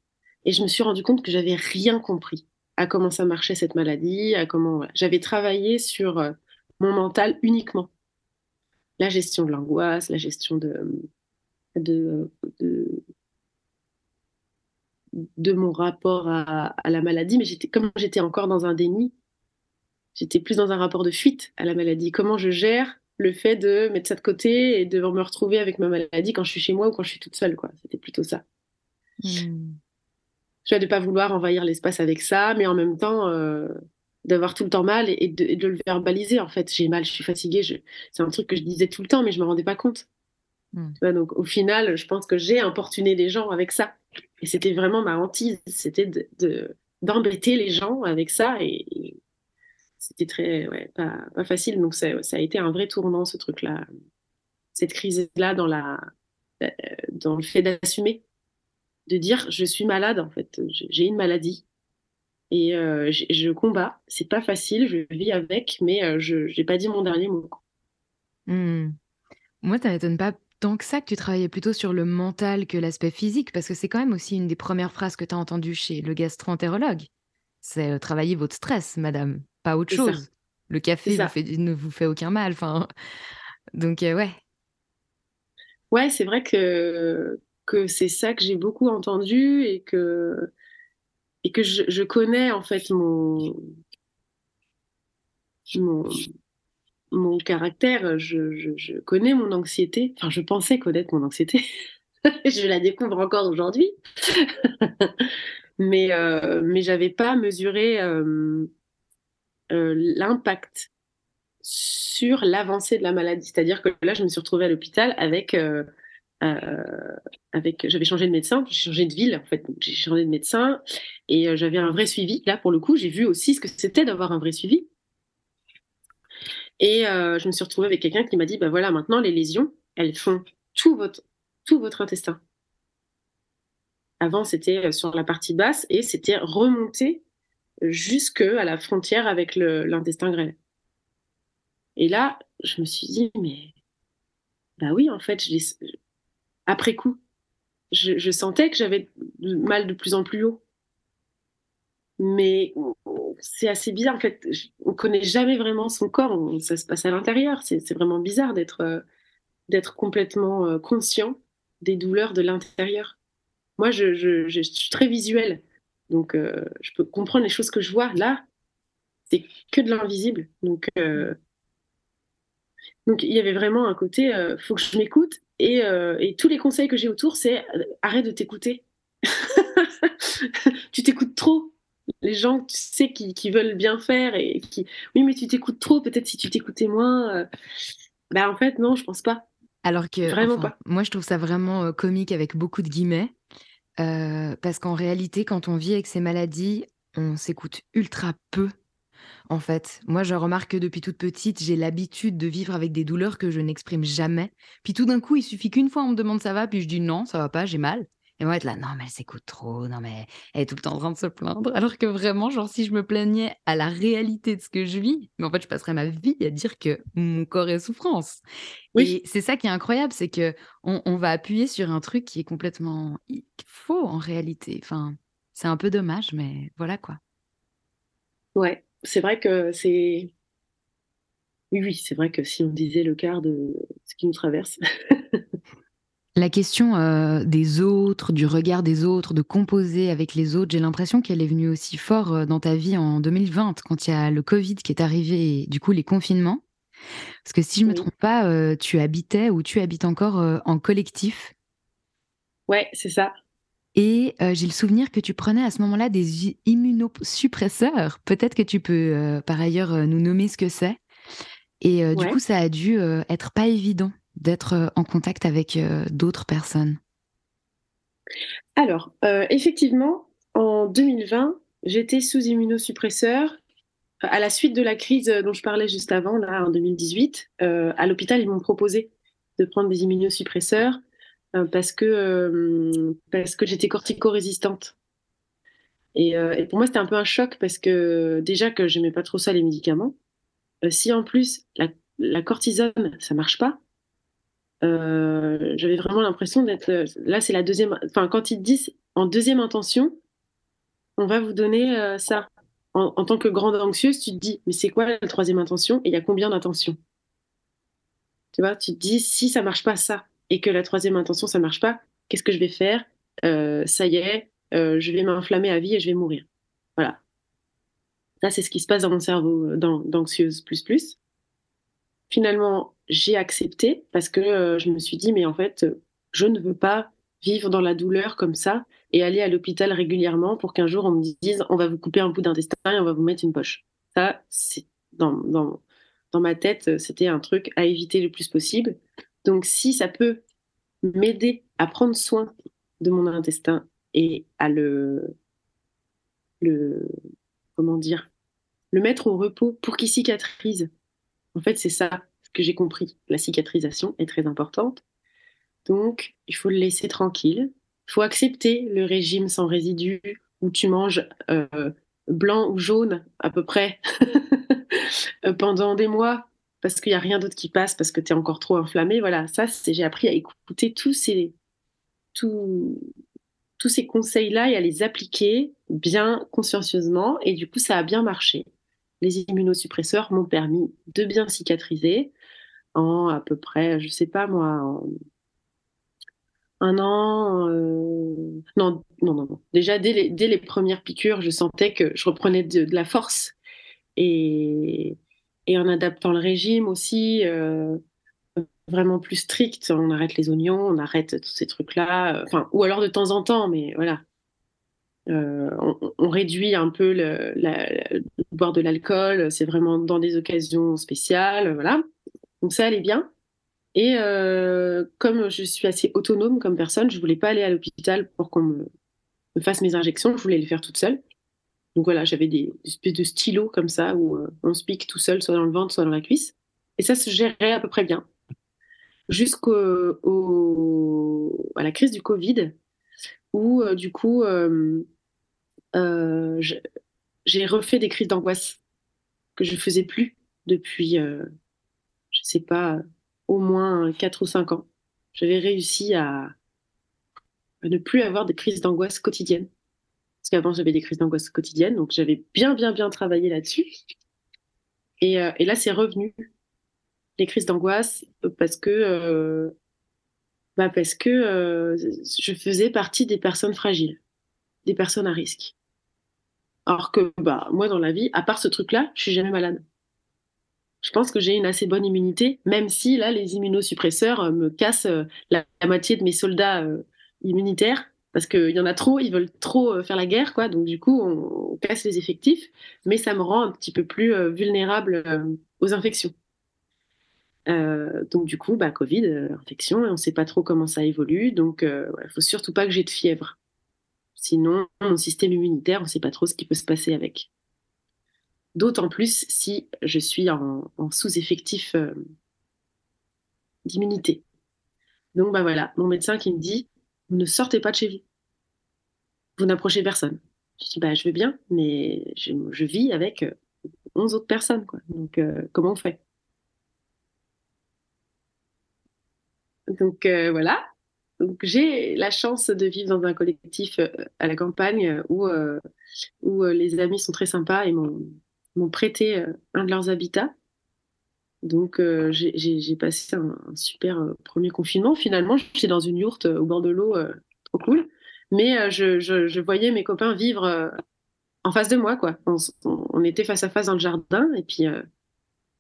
et je me suis rendu compte que j'avais rien compris à comment ça marchait cette maladie, à comment j'avais travaillé sur mon mental uniquement, la gestion de l'angoisse, la gestion de, de, mon rapport à, la maladie, mais j'étais comme j'étais encore dans un déni, j'étais plus dans un rapport de fuite à la maladie. Comment je gère le fait de mettre ça de côté et de me retrouver avec ma maladie quand je suis chez moi ou quand je suis toute seule, quoi. C'était plutôt ça. Hmm. Je vais pas vouloir envahir l'espace avec ça, mais en même temps euh, d'avoir tout le temps mal et, de, le verbaliser. En fait, j'ai mal, je suis fatiguée. C'est un truc que je disais tout le temps, mais je me rendais pas compte. Hmm. donc au final, je pense que j'ai importuné les gens avec ça. Et c'était vraiment ma hantise, c'était de, d'embêter les gens avec ça. Et, c'était très, ouais, pas, facile. Donc ça, ça, a été un vrai tournant, ce truc-là. Cette crise-là dans, la, euh, dans le fait d'assumer, de dire je suis malade, en fait, j'ai une maladie. Et euh, je, combats. C'est pas facile, je vis avec, mais euh, je n'ai pas dit mon dernier mot. Hmm. Moi, ça m'étonne pas tant que ça que tu travaillais plutôt sur le mental que l'aspect physique, parce que c'est quand même aussi une des premières phrases que tu as entendues chez le gastro-entérologue. C'est travailler votre stress, madame, pas autre chose. Le café ne vous fait aucun mal. Enfin, donc euh, ouais. Ouais, c'est vrai que, que c'est ça que j'ai beaucoup entendu et que, et que je, je connais en fait mon, mon, mon caractère, je, connais mon anxiété. Enfin, je pensais connaître mon anxiété. je la découvre encore aujourd'hui. mais euh, mais j'avais pas mesuré euh, l'impact sur l'avancée de la maladie. C'est-à-dire que là, je me suis retrouvée à l'hôpital avec avec j'avais changé de médecin, j'ai changé de ville en fait, j'ai changé de médecin et j'avais un vrai suivi. Là, pour le coup, j'ai vu aussi ce que c'était d'avoir un vrai suivi. Et euh, je me suis retrouvée avec quelqu'un qui m'a dit, bah voilà, maintenant les lésions, elles font tout votre, tout votre intestin. Avant, c'était euh, sur la partie basse et c'était remonté jusque à la frontière avec l'intestin grêle. Et là, je me suis dit, mais bah oui, en fait, après coup, je, sentais que j'avais mal de plus en plus haut. mais c'est assez bizarre en fait. On connaît jamais vraiment son corps, ça se passe à l'intérieur. C'est vraiment bizarre d'être d'être complètement euh, conscient des douleurs de l'intérieur. Moi, je, je, je, suis très visuelle, donc euh, je peux comprendre les choses que je vois. Là, c'est que de l'invisible, donc donc il y avait vraiment un côté, faut que je m'écoute et, et tous les conseils que j'ai autour, c'est arrête de t'écouter. tu t'écoutes trop les gens, tu sais, qui, veulent bien faire et qui, oui, mais tu t'écoutes trop, peut-être si tu t'écoutais moins. Euh, bah, en fait, non, je pense pas. Alors que, vraiment pas. Moi, je trouve ça vraiment euh, comique avec beaucoup de guillemets. Parce qu'en réalité, quand on vit avec ces maladies, on s'écoute ultra peu. En fait, moi, je remarque que depuis toute petite, j'ai l'habitude de vivre avec des douleurs que je n'exprime jamais. Puis tout d'un coup, il suffit qu'une fois on me demande ça va, puis je dis non, ça va pas, j'ai mal. Et moi, être là, non, mais elle s'écoute trop, non, mais elle est tout le temps en train de se plaindre. Alors que vraiment, genre, si je me plaignais à la réalité de ce que je vis, mais en fait, je passerais ma vie à dire que mon corps est souffrance. Oui. Et c'est ça qui est incroyable, c'est que on, va appuyer sur un truc qui est complètement faux en réalité. Enfin, c'est un peu dommage, mais voilà quoi. Ouais, c'est vrai que c'est. Oui, oui, c'est vrai que si on disait le quart de ce qui nous traverse. La question euh, des autres, du regard des autres, de composer avec les autres, j'ai l'impression qu'elle est venue aussi fort euh, dans ta vie en 2020, quand il y a le Covid qui est arrivé et du coup les confinements. Parce que si je ne me trompe pas, euh, tu habitais ou tu habites encore en collectif? Ouais, c'est ça. Et j'ai le souvenir que tu prenais à ce moment-là des immunosuppresseurs. Peut-être que tu peux par ailleurs nous nommer ce que c'est. Et du coup, ça a dû être pas évident d'être euh, en contact avec euh, d'autres personnes? Alors, euh, effectivement, en 2020, j'étais sous immunosuppresseur. À la suite de la crise dont je parlais juste avant, là, en 2018, à l'hôpital, ils m'ont proposé de prendre des immunosuppresseurs parce que, que j'étais cortico-résistante. Et, pour moi, c'était un peu un choc parce que déjà que j'aimais pas trop ça, les médicaments. si en plus, la, la cortisone, ça marche pas, j'avais vraiment l'impression d'être. Euh, là, c'est la deuxième. Enfin, quand ils te disent en deuxième intention, on va vous donner euh, ça. En, tant que grande anxieuse, tu te dis, mais c'est quoi la troisième intention et il y a combien d'intentions? Tu vois, tu te dis, si ça marche pas ça et que la troisième intention ça marche pas, qu'est-ce que je vais faire? Ça y est, je vais m'inflammer à vie et je vais mourir. Voilà. Ça, c'est ce qui se passe dans mon cerveau d'anxieuse plus plus finalement, j'ai accepté parce que euh, je me suis dit, mais en fait, je ne veux pas vivre dans la douleur comme ça et aller à l'hôpital régulièrement pour qu'un jour on me dise, on va vous couper un bout d'intestin et on va vous mettre une poche. Ça, c'est dans, dans, dans ma tête, c'était un truc à éviter le plus possible. Donc, si ça peut m'aider à prendre soin de mon intestin et à le, le comment dire, le mettre au repos pour qu'il cicatrise en fait, c'est ça que j'ai compris. La cicatrisation est très importante. Donc, il faut le laisser tranquille. Il faut accepter le régime sans résidus où tu manges euh, blanc ou jaune à peu près pendant des mois parce qu'il n'y a rien d'autre qui passe parce que tu es encore trop inflammé. Voilà, ça, j'ai appris à écouter tous ces, tous, tous ces conseils-là et à les appliquer bien consciencieusement. Et du coup, ça a bien marché les immunosuppresseurs m'ont permis de bien cicatriser à peu près, je sais pas moi, un an. Euh, non, non, non, Déjà, dès les, premières piqûres, je sentais que je reprenais de, la force. Et, en adaptant le régime aussi, euh, vraiment plus strict, on arrête les oignons, on arrête tous ces trucs-là. Enfin, ou alors de temps en temps, mais voilà, euh, on, réduit un peu le, boire de l'alcool, c'est vraiment dans des occasions spéciales, voilà. Donc ça allait bien. Et euh, comme je suis assez autonome comme personne, je voulais pas aller à l'hôpital pour qu'on me, fasse mes injections, je voulais les faire toute seule. Donc voilà, j'avais des, espèces de stylos comme ça où euh, on se pique tout seul, soit dans le ventre, soit dans la cuisse. Et ça se gérait à peu près bien. Jusqu'à la crise du Covid, où du coup, euh, j'ai refait des crises d'angoisse que je faisais plus depuis, euh, sais pas, au moins 4 ou 5 ans. J'avais réussi à, ne plus avoir de crises d'angoisse quotidiennes. Parce qu'avant, j'avais des crises d'angoisse quotidiennes, donc j'avais bien, bien, bien travaillé là-dessus. Et, et là, c'est revenu les crises d'angoisse parce que bah que euh, je faisais partie des personnes fragiles, des personnes à risque. Alors que bah moi dans la vie, à part ce truc-là, je suis jamais malade. Je pense que j'ai une assez bonne immunité, même si là les immunosuppresseurs euh, me cassent euh, la, moitié de mes soldats immunitaires parce qu'il y en a trop, ils veulent trop faire la guerre, quoi. Donc du coup, on, casse les effectifs, mais ça me rend un petit peu plus vulnérable aux infections. Euh, donc du coup, bah, Covid, euh, infection, on ne sait pas trop comment ça évolue, donc il euh, ne faut surtout pas que j'ai de fièvre. Sinon, mon système immunitaire, on ne sait pas trop ce qui peut se passer avec. D'autant plus si je suis en, sous-effectif d'immunité. Donc bah voilà, mon médecin qui me dit, vous ne sortez pas de chez vous. Vous n'approchez personne. Je dis, bah je veux bien, mais je, vis avec 11 autres personnes. Quoi. Donc comment on fait? Donc euh, voilà. Donc j'ai la chance de vivre dans un collectif euh, à la campagne où, euh, où les amis sont très sympas et m'ont prêté un de leurs habitats. Donc j'ai passé un, super premier confinement. Finalement, j'étais dans une yourte au bord de l'eau, trop cool. Mais je, voyais mes copains vivre en face de moi, quoi. On, était face à face dans le jardin et puis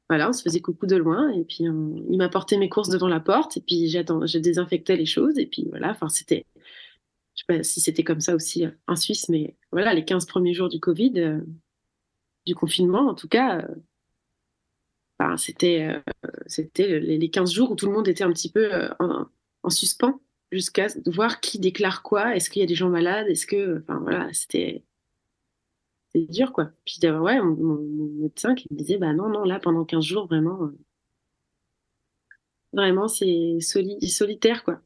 voilà, on se faisait coucou de loin et puis il m'apportait mes courses devant la porte et puis je désinfectais les choses et puis voilà, enfin c'était, je sais pas si c'était comme ça aussi en Suisse, mais voilà, les 15 premiers jours du Covid, euh, du confinement en tout cas, euh, c'était euh, les, 15 jours où tout le monde était un petit peu en, en, suspens jusqu'à voir qui déclare quoi, est-ce qu'il y a des gens malades, est-ce que, enfin voilà, c'était dur, quoi. Puis, ouais, mon, médecin qui me disait, bah non, non, là, pendant 15 jours, vraiment, euh, vraiment, c'est solitaire, quoi.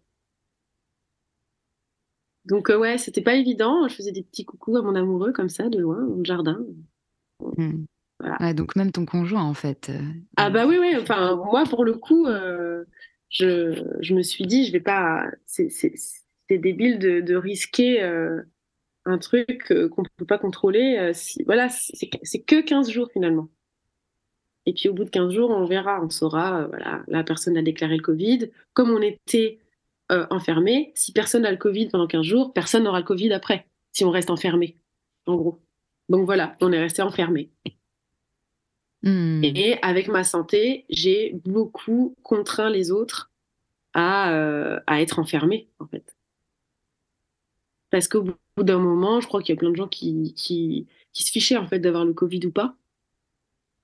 Donc, euh, ouais, c'était pas évident. Je faisais des petits coucous à mon amoureux, comme ça, de loin, dans le jardin. Hmm. donc, même ton conjoint, en fait. Euh, ah, bah oui, oui. Enfin, moi, pour le coup, je, je, me suis dit, je vais pas. C'est débile de, de risquer un truc euh, qu'on ne peut pas contrôler. Euh, si, voilà, c'est que 15 jours finalement. Et puis au bout de 15 jours, on verra, on saura, euh, voilà, la personne a déclaré le Covid. Comme on était enfermé, si personne n'a le Covid pendant 15 jours, personne n'aura le Covid après, si on reste enfermé, en gros. Donc voilà, on est resté enfermé. Hmm. Et avec ma santé, j'ai beaucoup contraint les autres à, à être enfermés, en fait. Parce qu'au bout d'un moment, je crois qu'il y a plein de gens qui, qui, se fichaient en fait d'avoir le Covid ou pas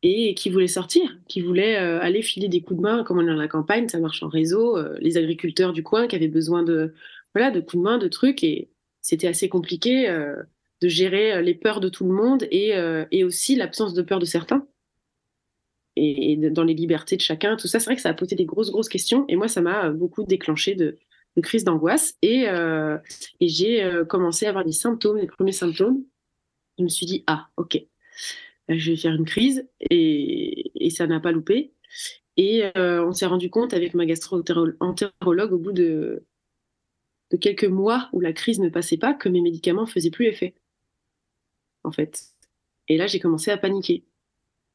et qui voulaient sortir, qui voulaient euh, aller filer des coups de main, comme on est dans la campagne, ça marche en réseau, euh, les agriculteurs du coin qui avaient besoin de, voilà, de coups de main, de trucs, et c'était assez compliqué euh, de gérer les peurs de tout le monde et, et aussi l'absence de peur de certains. Et, dans les libertés de chacun, tout ça, c'est vrai que ça a posé des grosses, grosses questions, et moi, ça m'a beaucoup déclenché de, de crise d'angoisse et, euh, j'ai euh, commencé à avoir des symptômes, les premiers symptômes. Je me suis dit, ah, ok, je vais faire une crise et, ça n'a pas loupé. Et euh, on s'est rendu compte avec ma gastro-entérologue au bout de, quelques mois où la crise ne passait pas que mes médicaments faisaient plus effet. En fait. Et là, j'ai commencé à paniquer,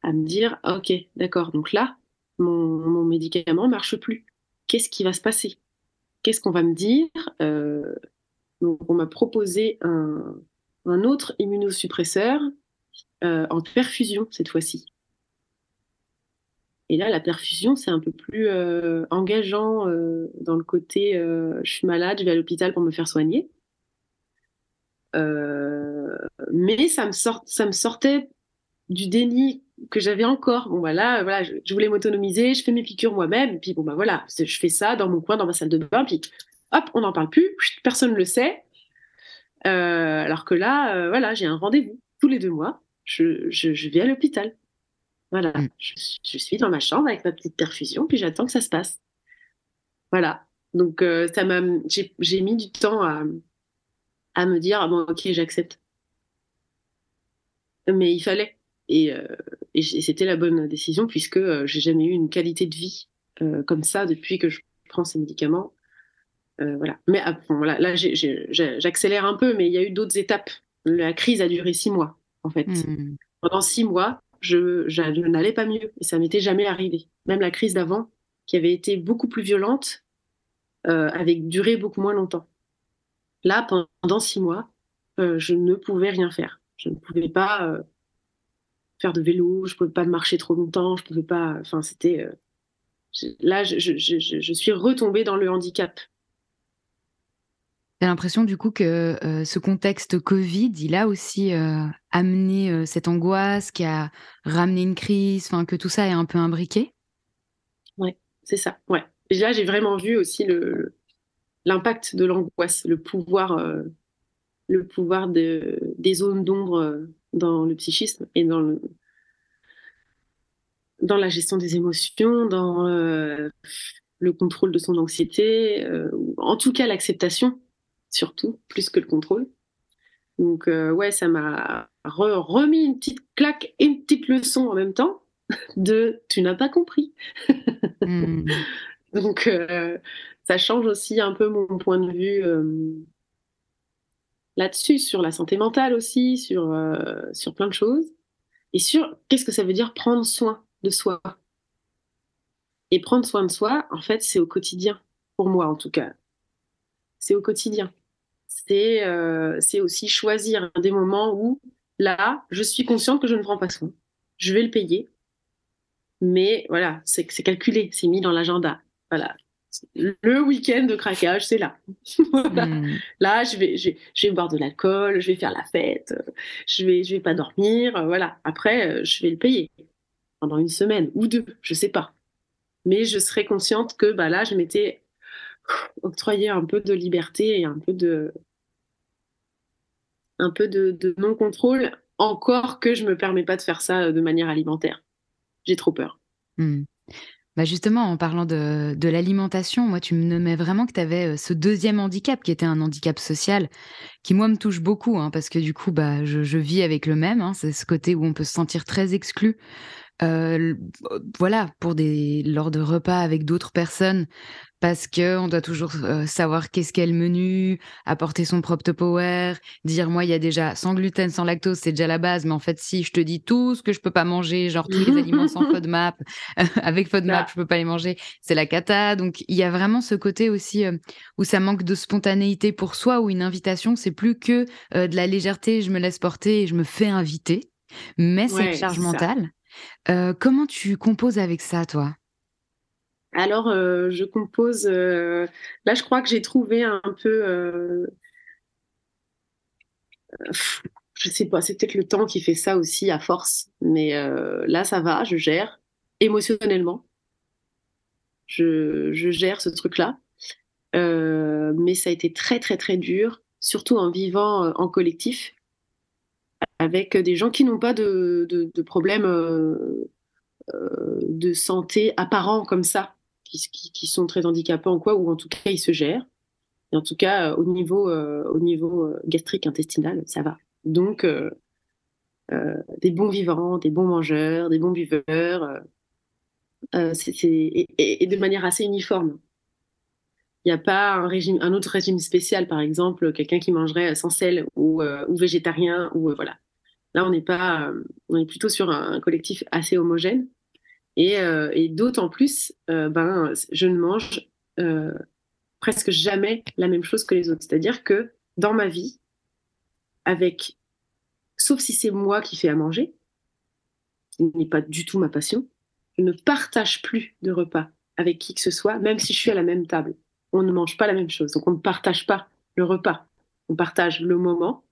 à me dire, ah, ok, d'accord, donc là, mon, mon médicament marche plus. Qu'est-ce qui va se passer? Qu'est-ce qu'on va me dire? Euh, On m'a proposé un, autre immunosuppresseur euh, en perfusion cette fois-ci. Et là, la perfusion, c'est un peu plus euh, engageant dans le côté je suis malade, je vais à l'hôpital pour me faire soigner. Mais ça me, sort, ça me sortait du déni que j'avais encore. Bon, voilà, voilà je, voulais m'autonomiser, je fais mes piqûres moi-même, et puis bon, bah voilà, je fais ça dans mon coin, dans ma salle de bain, puis hop, on n'en parle plus, personne ne le sait. Euh, alors que là, euh, voilà, j'ai un rendez-vous tous les deux mois, je, je, vais à l'hôpital. Voilà, mm. je, suis dans ma chambre avec ma petite perfusion, puis j'attends que ça se passe. Voilà. Donc, euh, ça m'a, j'ai mis du temps à, à me dire, ah bon, ok, j'accepte. Mais il fallait. Et, euh, et c'était la bonne décision puisque euh, j'ai jamais eu une qualité de vie euh, comme ça depuis que je prends ces médicaments. voilà. Mais voilà, là, j'accélère un peu, mais il y a eu d'autres étapes La crise a duré six mois, en fait. Hmm. Pendant six mois, je, je n'allais pas mieux et ça m'était jamais arrivé. Même la crise d'avant, qui avait été beaucoup plus violente, avait duré beaucoup moins longtemps. Là, pendant six mois, je ne pouvais rien faire. Je ne pouvais pas euh, faire de vélo, je ne pouvais pas marcher trop longtemps, je pouvais pas. Enfin, c'était. là, je, je, je, je, suis retombée dans le handicap. J'ai l'impression du coup que ce contexte Covid, il a aussi amené cette angoisse, qui a ramené une crise, enfin que tout ça est un peu imbriqué? Ouais, c'est ça. Ouais. Et là, j'ai vraiment vu aussi le l'impact de l'angoisse, le pouvoir, le pouvoir de, des zones d'ombre dans le psychisme et dans le dans la gestion des émotions, dans le contrôle de son anxiété, en tout cas l'acceptation surtout, plus que le contrôle. Donc, euh, ouais, ça m'a remis une petite claque et une petite leçon en même temps de tu n'as pas compris. Hmm. Donc, euh, ça change aussi un peu mon point de vue euh, là-dessus, sur la santé mentale aussi, sur, sur plein de choses. Et sur qu'est-ce que ça veut dire prendre soin de soi. Et prendre soin de soi, en fait, c'est au quotidien, pour moi en tout cas. C'est au quotidien c'est euh, aussi choisir des moments où, là, je suis consciente que je ne prends pas soin. Je vais le payer. Mais voilà, c'est calculé, c'est mis dans l'agenda. Voilà. Le week-end de craquage, c'est là. Hmm. Là, je vais, je, vais boire de l'alcool, je vais faire la fête, je vais, je vais pas dormir. Voilà. Après, euh, je vais le payer pendant une semaine ou deux, je sais pas. Mais je serai consciente que bah, là, je m'étais octroyer un peu de liberté et un peu de, un peu de, non-contrôle, encore que je me permets pas de faire ça euh, de manière alimentaire. J'ai trop peur. Hmm. Bah justement, en parlant de, l'alimentation, moi, tu me nommais vraiment que tu avais euh, ce deuxième handicap qui était un handicap social, qui moi me touche beaucoup, hein, parce que du coup, bah, je, je vis avec le même. Hein, c'est ce côté où on peut se sentir très exclu euh, voilà, pour des lors de repas avec d'autres personnes, parce que on doit toujours euh, savoir qu'est-ce qu'est le menu, apporter son propre Tupperware, dire moi il y a déjà sans gluten, sans lactose, c'est déjà la base, mais en fait si je te dis tout ce que je peux pas manger, genre tous les aliments sans FODMAP, avec FODMAP bah. je peux pas les manger, c'est la cata. Donc il y a vraiment ce côté aussi euh, où ça manque de spontanéité pour soi, où une invitation c'est plus que de la légèreté, je me laisse porter et je me fais inviter, mais c'est une charge mentale. Euh, comment tu composes avec ça, toi? Alors, euh, je compose. Euh, là, je crois que j'ai trouvé un peu. je sais pas, c'est peut-être le temps qui fait ça aussi à force. Mais là, ça va, je gère émotionnellement. Je, gère ce truc-là. mais ça a été très, très, très dur, surtout en vivant en collectif avec des gens qui n'ont pas de, de, problèmes euh, euh, de santé apparents comme ça, qui, sont très handicapants quoi, ou en tout cas ils se gèrent. Et en tout cas, au niveau, euh, au niveau gastrique, intestinal, ça va. Donc, des bons vivants, des bons mangeurs, des bons buveurs, et, de manière assez uniforme. Il n'y a pas un, régime, un autre régime spécial, par exemple, quelqu'un qui mangerait sans sel ou, végétarien, ou voilà. Là, on n'est pas, on est plutôt sur un, collectif assez homogène. Et, euh, d'autant plus, euh, ben, je ne mange euh, presque jamais la même chose que les autres. C'est-à-dire que dans ma vie, avec, sauf si c'est moi qui fais à manger, ce n'est pas du tout ma passion, je ne partage plus de repas avec qui que ce soit, même si je suis à la même table. On ne mange pas la même chose, donc on ne partage pas le repas. On partage le moment,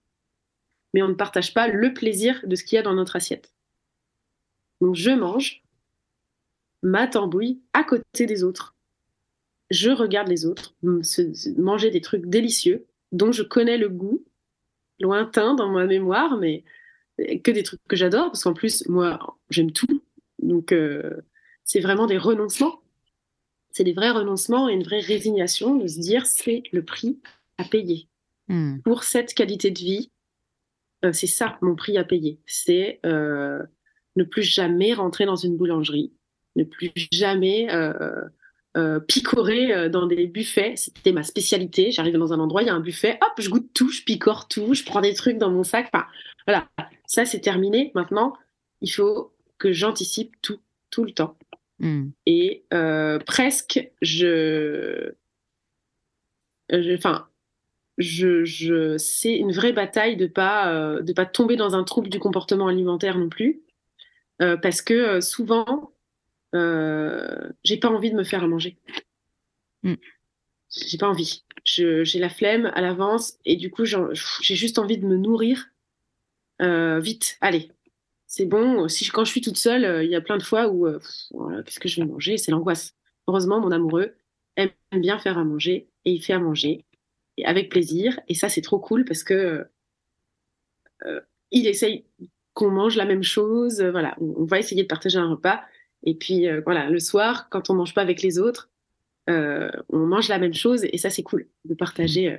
mais on ne partage pas le plaisir de ce qu'il y a dans notre assiette. Donc je mange ma tambouille à côté des autres. Je regarde les autres manger des trucs délicieux dont je connais le goût, lointain dans ma mémoire, mais que des trucs que j'adore, parce qu'en plus, moi, j'aime tout. Donc, euh, c'est vraiment des renoncements. C'est des vrais renoncements et une vraie résignation de se dire c'est le prix à payer hmm. pour cette qualité de vie euh, c'est ça mon prix à payer. C'est euh, ne plus jamais rentrer dans une boulangerie, ne plus jamais euh, euh, picorer dans des buffets. C'était ma spécialité. J'arrive dans un endroit, il y a un buffet, hop, je goûte tout, je picore tout, je prends des trucs dans mon sac. Enfin, voilà, ça c'est terminé. Maintenant, il faut que j'anticipe tout, tout le temps. Hmm. Et presque, je. Enfin, je, je c'est une vraie bataille de pas de pas tomber dans un trouble du comportement alimentaire non plus euh, parce que euh, souvent, euh, j'ai pas envie de me faire à manger. Mm. J'ai pas envie. J'ai la flemme à l'avance et du coup, j'ai juste envie de me nourrir vite. Allez, c'est bon. Si quand je suis toute seule, il y a plein de fois où qu'est-ce que je vais manger? C'est l'angoisse. Heureusement, mon amoureux aime bien faire à manger et il fait à manger et avec plaisir. Et ça, c'est trop cool parce que il essaye qu'on mange la même chose. Euh, voilà, on, va essayer de partager un repas. Et puis euh, voilà, le soir, quand on mange pas avec les autres, euh, on mange la même chose. Et ça, c'est cool de partager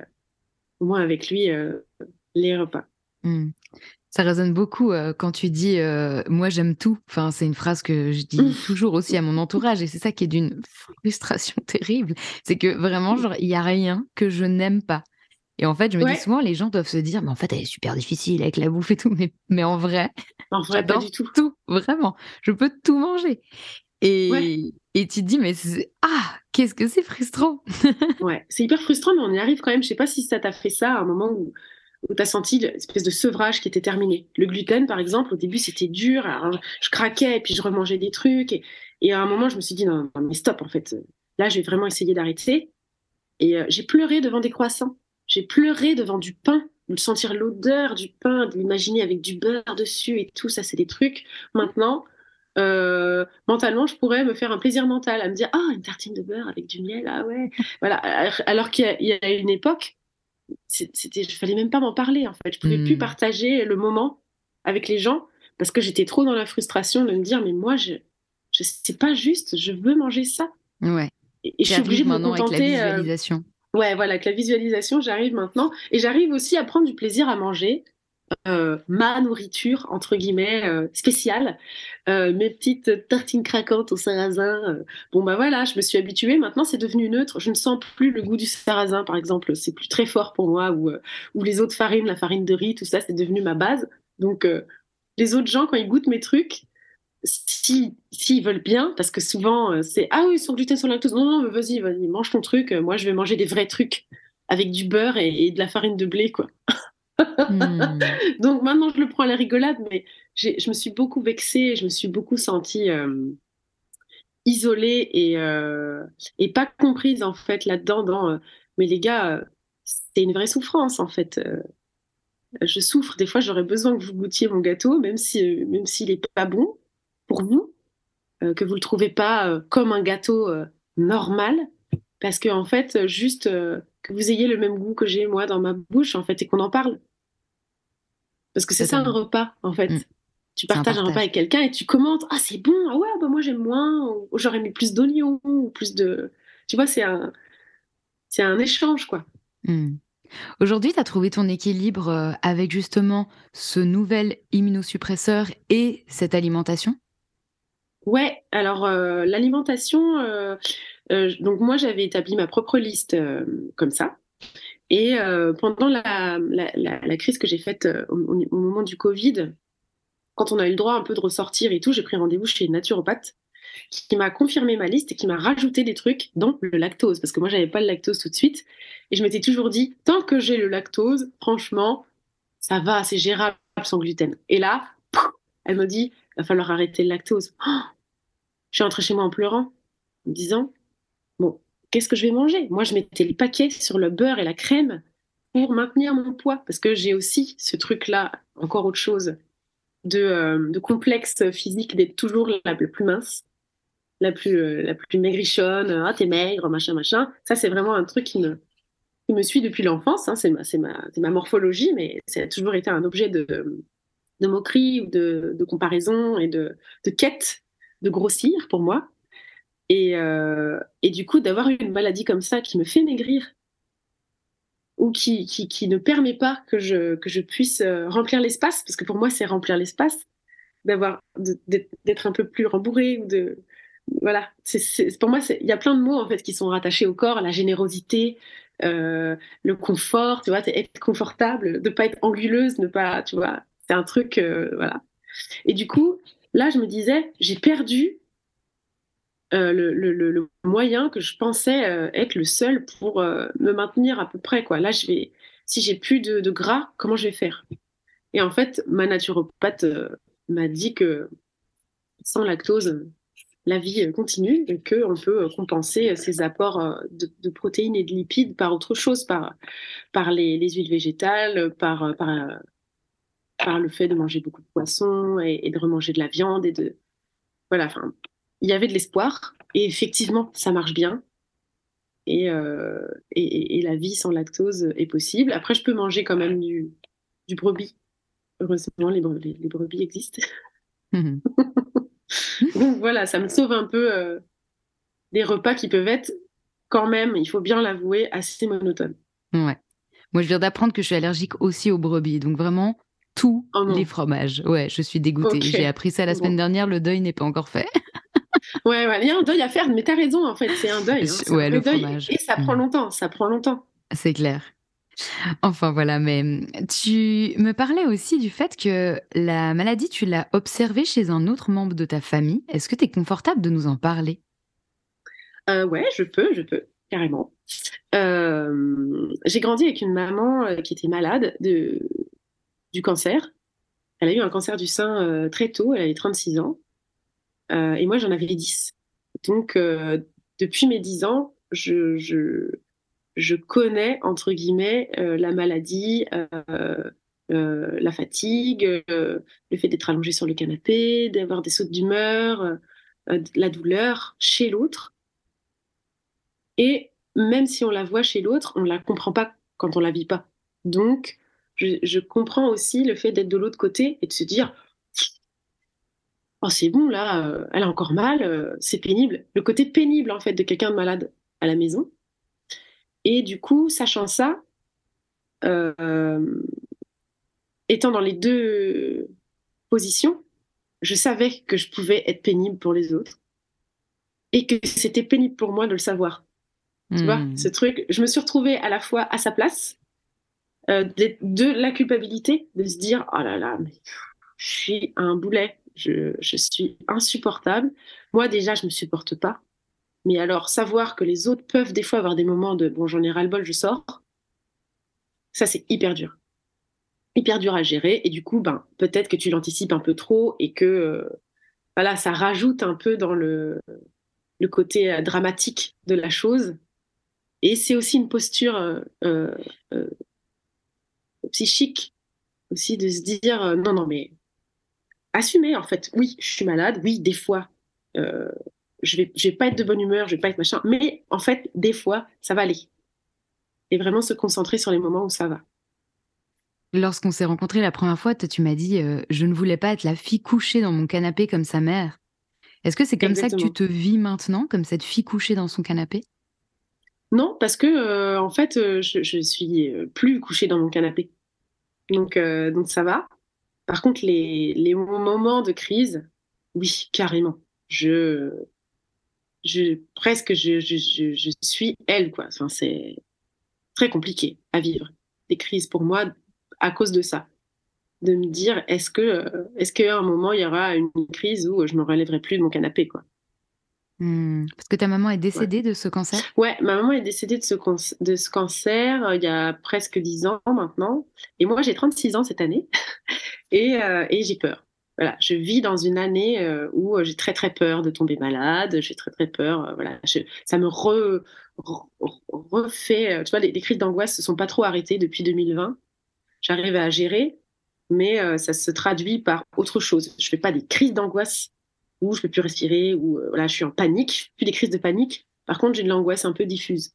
au moins avec lui les repas. Mmh. Ça résonne beaucoup quand tu dis moi j'aime tout. Enfin, c'est une phrase que je dis toujours aussi à mon entourage et c'est ça qui est d'une frustration terrible. C'est que vraiment, genre, il y a rien que je n'aime pas. Et en fait, je me dis souvent, les gens doivent se dire, mais en fait, elle est super difficile avec la bouffe et tout. Mais, mais en vrai, en vrai, pas du tout. Tout, vraiment. Je peux tout manger. Et, et tu te dis, mais ah, qu'est-ce que c'est frustrant. ouais, c'est hyper frustrant, mais on y arrive quand même. Je sais pas si ça t'a fait ça à un moment où, où tu as senti l'espèce de sevrage qui était terminé. Le gluten, par exemple, au début, c'était dur. je craquais et puis je remangeais des trucs. Et, et, à un moment, je me suis dit, non, non mais stop, en fait. Là, je vais vraiment essayer d'arrêter. Et euh, j'ai pleuré devant des croissants. J'ai pleuré devant du pain, de sentir l'odeur du pain, de l'imaginer avec du beurre dessus et tout, ça c'est des trucs. Maintenant, euh, mentalement, je pourrais me faire un plaisir mental à me dire ah une tartine de beurre avec du miel, ah ouais, voilà. Alors qu'il y, a une époque, c'était, je fallait même pas m'en parler en fait. Je pouvais plus hmm. partager le moment avec les gens parce que j'étais trop dans la frustration de me dire mais moi je, je c'est pas juste, je veux manger ça. Ouais. Et, je suis obligée de me contenter. Avec la euh, visualisation. Ouais, voilà, avec la visualisation, j'arrive maintenant. Et j'arrive aussi à prendre du plaisir à manger. Euh, ma nourriture, entre guillemets, euh, spéciale. Euh, mes petites tartines craquantes au sarrasin. bon, bah voilà, je me suis habituée. Maintenant, c'est devenu neutre. Je ne sens plus le goût du sarrasin, par exemple. C'est plus très fort pour moi. Ou, ou les autres farines, la farine de riz, tout ça, c'est devenu ma base. Donc, les autres gens, quand ils goûtent mes trucs, s'ils si, veulent bien, parce que souvent euh, c'est ah oui, sans gluten, sans lactose, non, non, mais vas-y, vas-y, mange ton truc, moi je vais manger des vrais trucs avec du beurre et, de la farine de blé, quoi. Hmm. Donc maintenant je le prends à la rigolade, mais je me suis beaucoup vexée, je me suis beaucoup sentie euh, isolée et, euh, et pas comprise en fait là-dedans. Dans, mais les gars, c'est une vraie souffrance en fait je souffre. Des fois, j'aurais besoin que vous goûtiez mon gâteau, même si même s'il est pas bon pour vous, euh, que vous le trouvez pas euh, comme un gâteau euh, normal, parce que en fait, juste que vous ayez le même goût que j'ai moi dans ma bouche, en fait, et qu'on en parle. Parce que c'est ça un repas, en fait. Mm. Tu partages un, repas avec quelqu'un et tu commentes Ah, c'est bon, ah ouais, bah moi j'aime moins, ou j'aurais mis plus d'oignons, ou plus de. Tu vois, c'est un, c'est un échange, quoi. Mm. Aujourd'hui, tu as trouvé ton équilibre avec justement ce nouvel immunosuppresseur et cette alimentation? Ouais, alors euh, l'alimentation, euh, euh, donc moi j'avais établi ma propre liste comme ça. Et pendant la, crise que j'ai faite au, moment du Covid, quand on a eu le droit un peu de ressortir et tout, j'ai pris rendez-vous chez une naturopathe qui m'a confirmé ma liste et qui m'a rajouté des trucs, dont le lactose, parce que moi j'avais pas le lactose tout de suite. Et je m'étais toujours dit, tant que j'ai le lactose, franchement, ça va, c'est gérable sans gluten. Et là, elle me dit, va falloir arrêter le lactose. Oh, je suis rentrée chez moi en pleurant, en me disant Bon, qu'est-ce que je vais manger? Moi, je mettais les paquets sur le beurre et la crème pour maintenir mon poids, parce que j'ai aussi ce truc-là, encore autre chose, de, euh, complexe physique d'être toujours la, plus mince, la plus, euh, la plus maigrichonne, ah, t'es maigre, machin, machin. Ça, c'est vraiment un truc qui me, qui me suit depuis l'enfance, hein. c'est ma, ma, morphologie, mais ça a toujours été un objet de, de moquerie ou de, de comparaison et de, de quête de grossir pour moi. Et, euh, et du coup, d'avoir une maladie comme ça qui me fait maigrir ou qui, qui, ne permet pas que je, que je puisse euh, remplir l'espace, parce que pour moi, c'est remplir l'espace, d'avoir d'être un peu plus rembourré ou de, voilà, c'est pour moi, il y a plein de mots en fait qui sont rattachés au corps, la générosité, euh, le confort, tu vois, être confortable, ne pas être anguleuse, ne pas, tu vois, c'est un truc, euh, voilà. Et du coup, là, je me disais, j'ai perdu euh, le, le, moyen que je pensais être le seul pour me maintenir à peu près, quoi. Là, je vais, si j'ai plus de, gras, comment je vais faire? Et en fait, ma naturopathe m'a dit que sans lactose, la vie continue et qu'on peut compenser ces apports euh, de, protéines et de lipides par autre chose, par, par les, huiles végétales, par, par, le fait de manger beaucoup de poissons et, de remanger de la viande et de voilà. Enfin, il y avait de l'espoir et effectivement, ça marche bien. Et, euh, et, la vie sans lactose est possible. Après, je peux manger quand même du, du brebis. Heureusement, les, les, brebis existent. Mmh Donc voilà, ça me sauve un peu euh, des repas qui peuvent être quand même, il faut bien l'avouer, assez monotones. Ouais. Moi, je viens d'apprendre que je suis allergique aussi aux brebis. Donc vraiment, tous oh les fromages. Ouais, je suis dégoûtée. J'ai appris ça la semaine dernière, le deuil n'est pas encore fait. ouais, ouais, il y a un deuil à faire, mais t'as raison, en fait, c'est un deuil. Hein. ouais, le fromage. Et ça prend mm. longtemps, ça prend longtemps. C'est clair. Enfin voilà, mais tu me parlais aussi du fait que la maladie, tu l'as observée chez un autre membre de ta famille. Est-ce que tu es confortable de nous en parler? Euh, Ouais, je peux, je peux, carrément. Euh, j'ai grandi avec une maman euh, qui était malade de, du cancer. Elle a eu un cancer du sein euh, très tôt, elle avait 36 ans. et moi, j'en avais 10. Donc, depuis mes 10 ans, je, je je connais, entre guillemets, euh, la maladie, euh, euh, la fatigue, le fait d'être allongé sur le canapé, d'avoir des sautes d'humeur, la douleur chez l'autre. Et même si on la voit chez l'autre, on ne la comprend pas quand on la vit pas. Donc, je, comprends aussi le fait d'être de l'autre côté et de se dire Oh, c'est bon, là, elle a encore mal, c'est pénible. Le côté pénible, en fait, de quelqu'un de malade à la maison, et du coup, sachant ça, euh, étant dans les deux positions, je savais que je pouvais être pénible pour les autres et que c'était pénible pour moi de le savoir. Tu vois, hmm. ce truc, je me suis retrouvée à la fois à sa place, euh, de, la culpabilité, de se dire oh là là, mais je suis un boulet, je, je suis insupportable. Moi déjà, je me supporte pas. Mais alors, savoir que les autres peuvent des fois avoir des moments de bon, j'en ai ras-le-bol, je sors, ça c'est hyper dur. Hyper dur à gérer. Et du coup, ben, peut-être que tu l'anticipes un peu trop et que euh, voilà, ça rajoute un peu dans le, le côté euh, dramatique de la chose. Et c'est aussi une posture psychique aussi de se dire non, non, mais assumer en fait. Oui, je suis malade. Oui, des fois, je vais, je vais pas être de bonne humeur, je vais pas être machin, mais en fait, des fois, ça va aller. Et vraiment se concentrer sur les moments où ça va. Lorsqu'on s'est rencontrés la première fois, tu m'as dit euh, je ne voulais pas être la fille couchée dans mon canapé comme sa mère. Est-ce que c'est comme ça que tu te vis maintenant, comme cette fille couchée dans son canapé? Non, parce que euh, en fait, euh, je, je, suis plus couchée dans mon canapé. Donc, donc ça va. Par contre, les, moments de crise, oui, carrément. Je, je, presque je, suis elle, quoi. Enfin, c'est très compliqué à vivre. Des crises pour moi à cause de ça. De me dire, est-ce que, euh, est-ce qu'à un moment, il y aura une crise où je me relèverai plus de mon canapé, quoi? Hmm. parce que ta maman est décédée de ce cancer? Ouais, ma maman est décédée de ce, de ce cancer euh, il y a presque 10 ans maintenant. Et moi, j'ai 36 ans cette année. et, euh, et j'ai peur voilà, je vis dans une année euh, où j'ai très très peur de tomber malade, j'ai très très peur, voilà, ça me refait, tu vois, les, crises d'angoisse se sont pas trop arrêtées depuis 2020. J'arrive à gérer, mais ça se traduit par autre chose. Je fais pas des crises d'angoisse où je peux plus respirer, où voilà, je suis en panique, plus des crises de panique. Par contre, j'ai de l'angoisse un peu diffuse.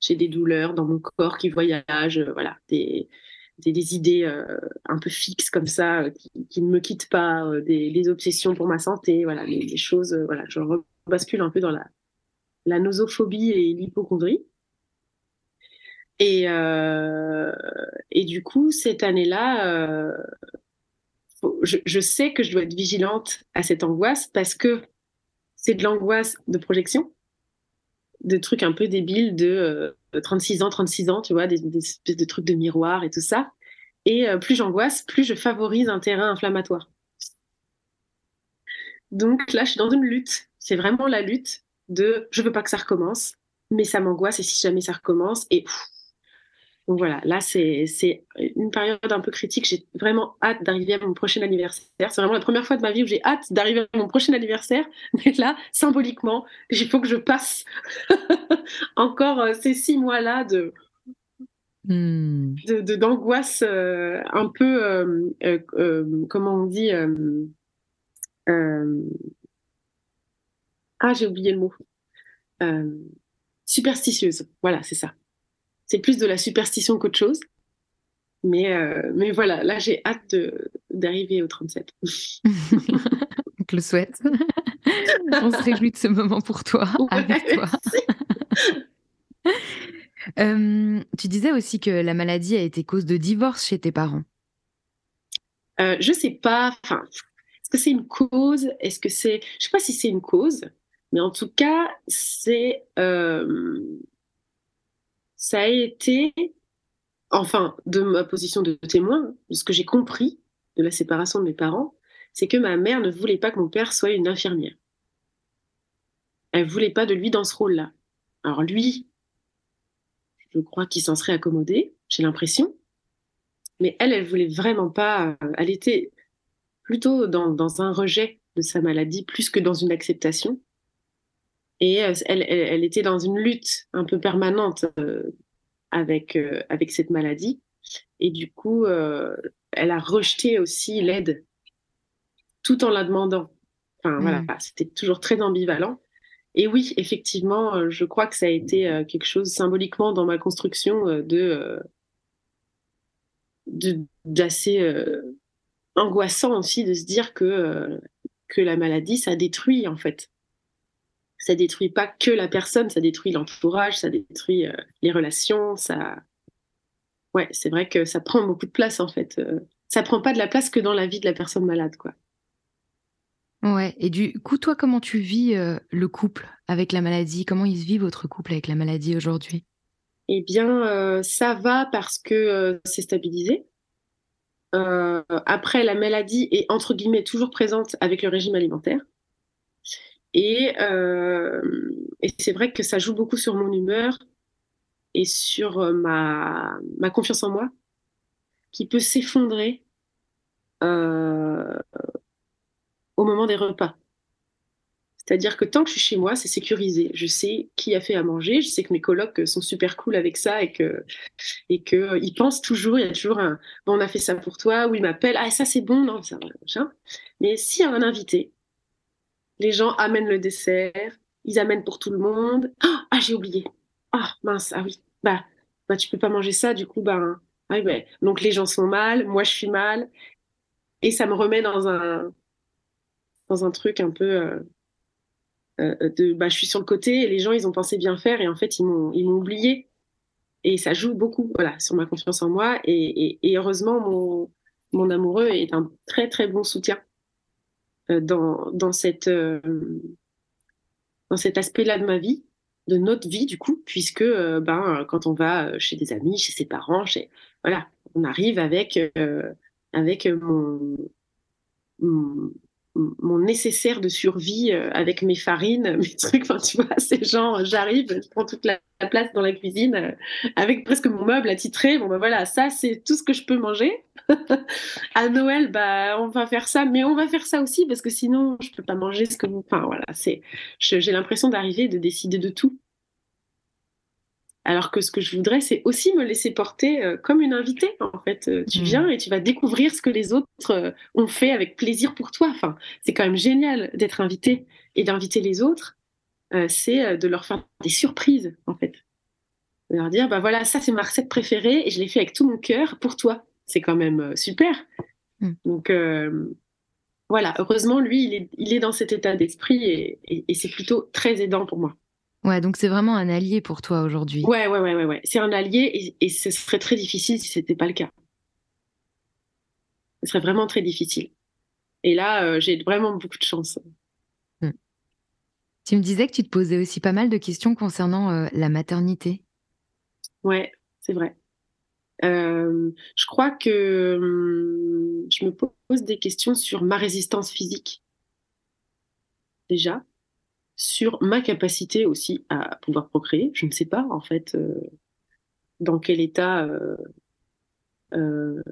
J'ai des douleurs dans mon corps qui voyagent, voilà, des, des, idées euh, un peu fixes comme ça, euh, qui, ne me quittent pas, euh, des, obsessions pour ma santé, voilà, des, choses, voilà, je bascule un peu dans la, la nosophobie et l'hypochondrie. Et, et du coup, cette année-là, je, sais que je dois être vigilante à cette angoisse parce que c'est de l'angoisse de projection, de trucs un peu débiles de 36 ans, 36 ans, tu vois, des, espèces de trucs de miroir et tout ça. Et plus j'angoisse, plus je favorise un terrain inflammatoire. Donc là, je suis dans une lutte. C'est vraiment la lutte de je veux pas que ça recommence, mais ça m'angoisse et si jamais ça recommence et donc voilà, là c'est une période un peu critique. J'ai vraiment hâte d'arriver à mon prochain anniversaire. C'est vraiment la première fois de ma vie où j'ai hâte d'arriver à mon prochain anniversaire. Mais là, symboliquement, il faut que je passe encore euh, ces six mois-là de hmm. d'angoisse euh, un peu, euh, comment on dit, ah j'ai oublié le mot, superstitieuse. Voilà, c'est ça c'est plus de la superstition qu'autre chose. Mais, euh, mais voilà, là, j'ai hâte d'arriver au 37. Je le souhaite. On se réjouit de ce moment pour toi, avec toi. Euh, tu disais aussi que la maladie a été cause de divorce chez tes parents. Euh, je sais pas. Enfin, est-ce que c'est une cause? Est-ce que c'est Je sais pas si c'est une cause, mais en tout cas, c'est euh, ça a été, enfin, de ma position de témoin, de ce que j'ai compris de la séparation de mes parents, c'est que ma mère ne voulait pas que mon père soit une infirmière. Elle voulait pas de lui dans ce rôle-là. Alors lui, je crois qu'il s'en serait accommodé, j'ai l'impression. Mais elle, elle voulait vraiment pas. Euh, elle était plutôt dans, dans, un rejet de sa maladie plus que dans une acceptation. Et euh, elle, était dans une lutte un peu permanente euh, avec, euh, avec cette maladie. Et du coup, elle a rejeté aussi l'aide tout en la demandant. Enfin, voilà, mm. c'était toujours très ambivalent. Et oui, effectivement, je crois que ça a été quelque chose symboliquement dans ma construction de d'assez angoissant aussi de se dire que que la maladie ça détruit en fait ça détruit pas que la personne, ça détruit l'entourage, ça détruit euh, les relations, ça. Ouais, c'est vrai que ça prend beaucoup de place en fait. Euh, ça prend pas de la place que dans la vie de la personne malade, quoi. Ouais, et du coup, toi, comment tu vis euh, le couple avec la maladie? Comment il se vit votre couple avec la maladie aujourd'hui? Eh bien, ça va parce que c'est stabilisé. après, la maladie est entre guillemets toujours présente avec le régime alimentaire. Euh, et, c'est vrai que ça joue beaucoup sur mon humeur et sur euh, ma, confiance en moi, qui peut s'effondrer euh, au moment des repas. C'est-à-dire que tant que je suis chez moi, c'est sécurisé. Je sais qui a fait à manger. Je sais que mes colocs sont super cool avec ça et que ils pensent toujours. Il y a toujours un bon, on a fait ça pour toi. Ou ils m'appellent. Ah ça c'est bon, non ça. Machin. Mais s'il y a un invité, les gens amènent le dessert, ils amènent pour tout le monde. Ah, ah, j'ai oublié. Ah, mince, ah oui. Bah, bah, tu peux pas manger ça, du coup, bah, ah, donc les gens sont mal, moi je suis mal. Et ça me remet dans un, dans un truc un peu euh, euh, de, bah, je suis sur le côté les gens, ils ont pensé bien faire et en fait, ils m'ont, ils m'ont oublié. Et ça joue beaucoup, voilà, sur ma confiance en moi. Et, et heureusement, mon, mon amoureux est un très, très bon soutien. Euh, dans, dans, cette, euh, dans cet aspect-là de ma vie, de notre vie du coup, puisque euh, ben, quand on va chez des amis, chez ses parents, chez, voilà, on arrive avec, avec mon, mon nécessaire de survie euh, avec mes farines, mes trucs. Enfin, tu vois, ces gens, j'arrive, je prends toute la, place dans la cuisine euh, avec presque mon meuble attitré. Bon, ben voilà, ça, c'est tout ce que je peux manger. à Noël, bah, on va faire ça, mais on va faire ça aussi parce que sinon, je peux pas manger ce que vous. Enfin, voilà, c'est. J'ai l'impression d'arriver, de décider de tout. Alors que ce que je voudrais, c'est aussi me laisser porter euh, comme une invitée. En fait, euh, tu mmh. viens et tu vas découvrir ce que les autres euh, ont fait avec plaisir pour toi. Enfin, c'est quand même génial d'être invité et d'inviter les autres. c'est de leur faire des surprises, en fait. De leur dire, bah voilà, ça c'est ma recette préférée et je l'ai fait avec tout mon cœur pour toi. C'est quand même super. Mmh. Donc voilà, heureusement, lui, il est, il est dans cet état d'esprit et c'est plutôt très aidant pour moi. Ouais, donc c'est vraiment un allié pour toi aujourd'hui. Ouais, ouais, ouais, ouais, ouais. C'est un allié et, ce serait très difficile si c'était pas le cas. Ce serait vraiment très difficile. Et là, euh, j'ai vraiment beaucoup de chance. Hmm. Tu me disais que tu te posais aussi pas mal de questions concernant la maternité. Ouais, c'est vrai. je crois que hum, je me pose des questions sur ma résistance physique, déjà, sur ma capacité aussi à pouvoir procréer. Je ne sais pas, en fait, dans quel état de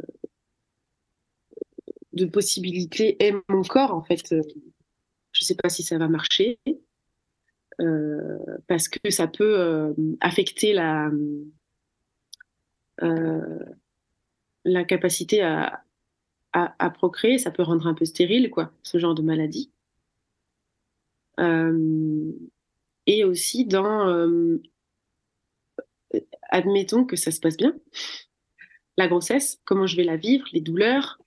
possibilité est mon corps, en fait. Je ne sais pas si ça va marcher. Euh, parce que ça peut euh, affecter la, euh, la capacité à, à, procréer, ça peut rendre un peu stérile, quoi, ce genre de maladie. Et aussi dans, admettons que ça se passe bien, la grossesse, comment je vais la vivre, les douleurs,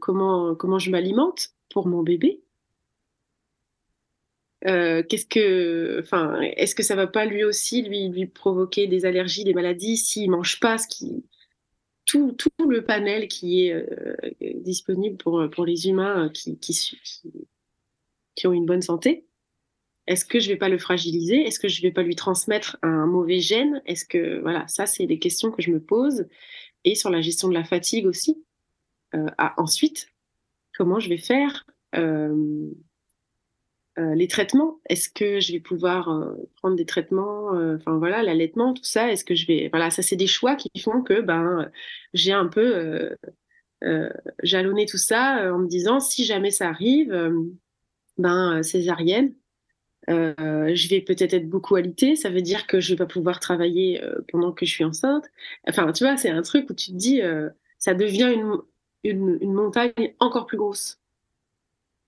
comment, comment je m'alimente pour mon bébé. Euh, qu'est-ce que, enfin, est-ce que ça va pas lui aussi lui, lui provoquer des allergies, des maladies s'il mange pas ce qui, tout, tout le panel qui est euh, disponible pour, pour les humains qui, ont une bonne santé. Est-ce que je vais pas le fragiliser? Est-ce que je vais pas lui transmettre un mauvais gène? Est-ce que, voilà, ça c'est des questions que je me pose. Et sur la gestion de la fatigue aussi. Euh, ensuite, comment je vais faire euh, les traitements, est-ce que je vais pouvoir euh, prendre des traitements, euh, enfin voilà, l'allaitement, tout ça, est-ce que je vais, voilà, ça c'est des choix qui font que ben j'ai un peu jalonné tout ça en me disant si jamais ça arrive, ben césarienne, je vais peut-être être beaucoup alitée, ça veut dire que je vais pas pouvoir travailler pendant que je suis enceinte. Enfin, tu vois, c'est un truc où tu te dis, ça devient une, une montagne encore plus grosse